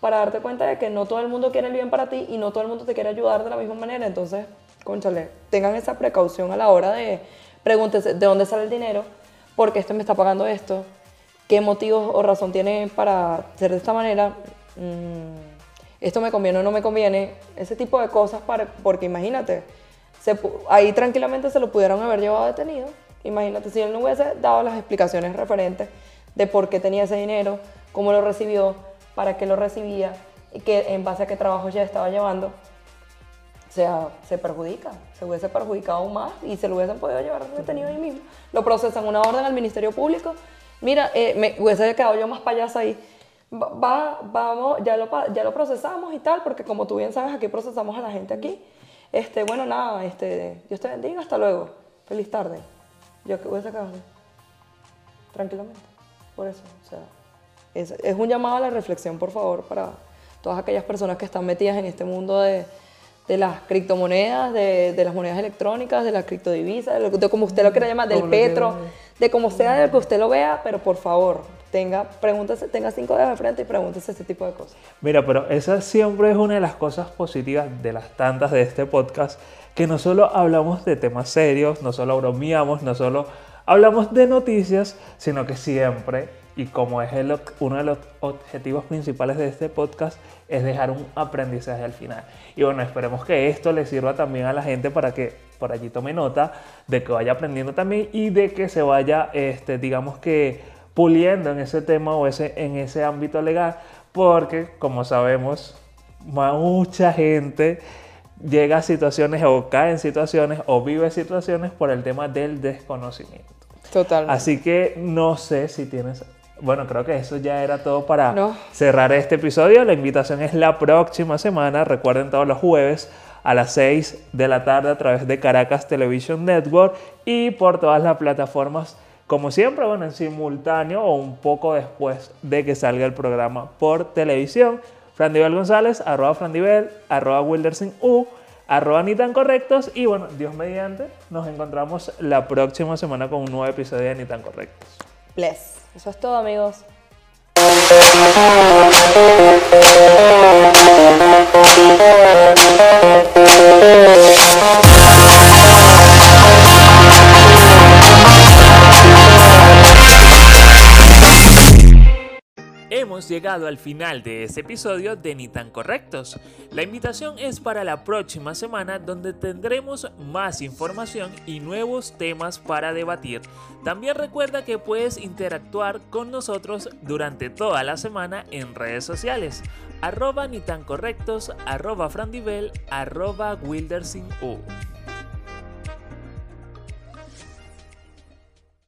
para darte cuenta de que no todo el mundo quiere el bien para ti y no todo el mundo te quiere ayudar de la misma manera. Entonces, conchale, tengan esa precaución a la hora de pregúntense de dónde sale el dinero, por qué este me está pagando esto, qué motivos o razón tiene para ser de esta manera. Mm, esto me conviene o no me conviene, ese tipo de cosas, para, porque imagínate, ahí tranquilamente se lo pudieron haber llevado detenido. Imagínate si él no hubiese dado las explicaciones referentes de por qué tenía ese dinero, cómo lo recibió, para qué lo recibía y que, en base a qué trabajo ya estaba llevando. O sea, se perjudica, se hubiese perjudicado aún más y se lo hubiesen podido llevar detenido ahí mismo. Lo procesan una orden al Ministerio Público. Mira, eh, me hubiese quedado yo más payasa ahí va, vamos, ya lo, ya lo procesamos y tal, porque como tú bien sabes, aquí procesamos a la gente aquí. Este, bueno, nada, este, Dios te bendiga, hasta luego. Feliz tarde. Yo que voy a sacar tranquilamente. Por eso, o sea, es, es, un llamado a la reflexión, por favor, para todas aquellas personas que están metidas en este mundo de, de las criptomonedas, de, de, las monedas electrónicas, de las criptodivisas, de, de como usted lo quiera llamar, del petro, de como sea, de que usted lo vea, pero por favor, tenga, pregúntese, tenga cinco dedos de frente y pregúntese ese tipo de cosas. Mira, pero esa siempre es una de las cosas positivas de las tantas de este podcast, que no solo hablamos de temas serios, no solo bromeamos, no solo hablamos de noticias, sino que siempre, y como es el, uno de los objetivos principales de este podcast, es dejar un aprendizaje al final. Y bueno, esperemos que esto le sirva también a la gente para que por allí tome nota, de que vaya aprendiendo también y de que se vaya, este, digamos que puliendo en ese tema o ese, en ese ámbito legal, porque como sabemos, mucha gente llega a situaciones o cae en situaciones o vive situaciones por el tema del desconocimiento. Total. Así que no sé si tienes... Bueno, creo que eso ya era todo para cerrar este episodio. La invitación es la próxima semana. Recuerden todos los jueves a las 6 de la tarde a través de Caracas Television Network y por todas las plataformas como siempre, bueno, en simultáneo o un poco después de que salga el programa por televisión. Frandivel González, arroba Frandivel, arroba U, arroba ni tan correctos y bueno, Dios mediante, nos encontramos la próxima semana con un nuevo episodio de Ni tan correctos. Bless. Eso es todo amigos. Hemos llegado al final de este episodio de Ni correctos. La invitación es para la próxima semana donde tendremos más información y nuevos temas para debatir. También recuerda que puedes interactuar con nosotros durante toda la semana en redes sociales. Arroba arroba frandivel, arroba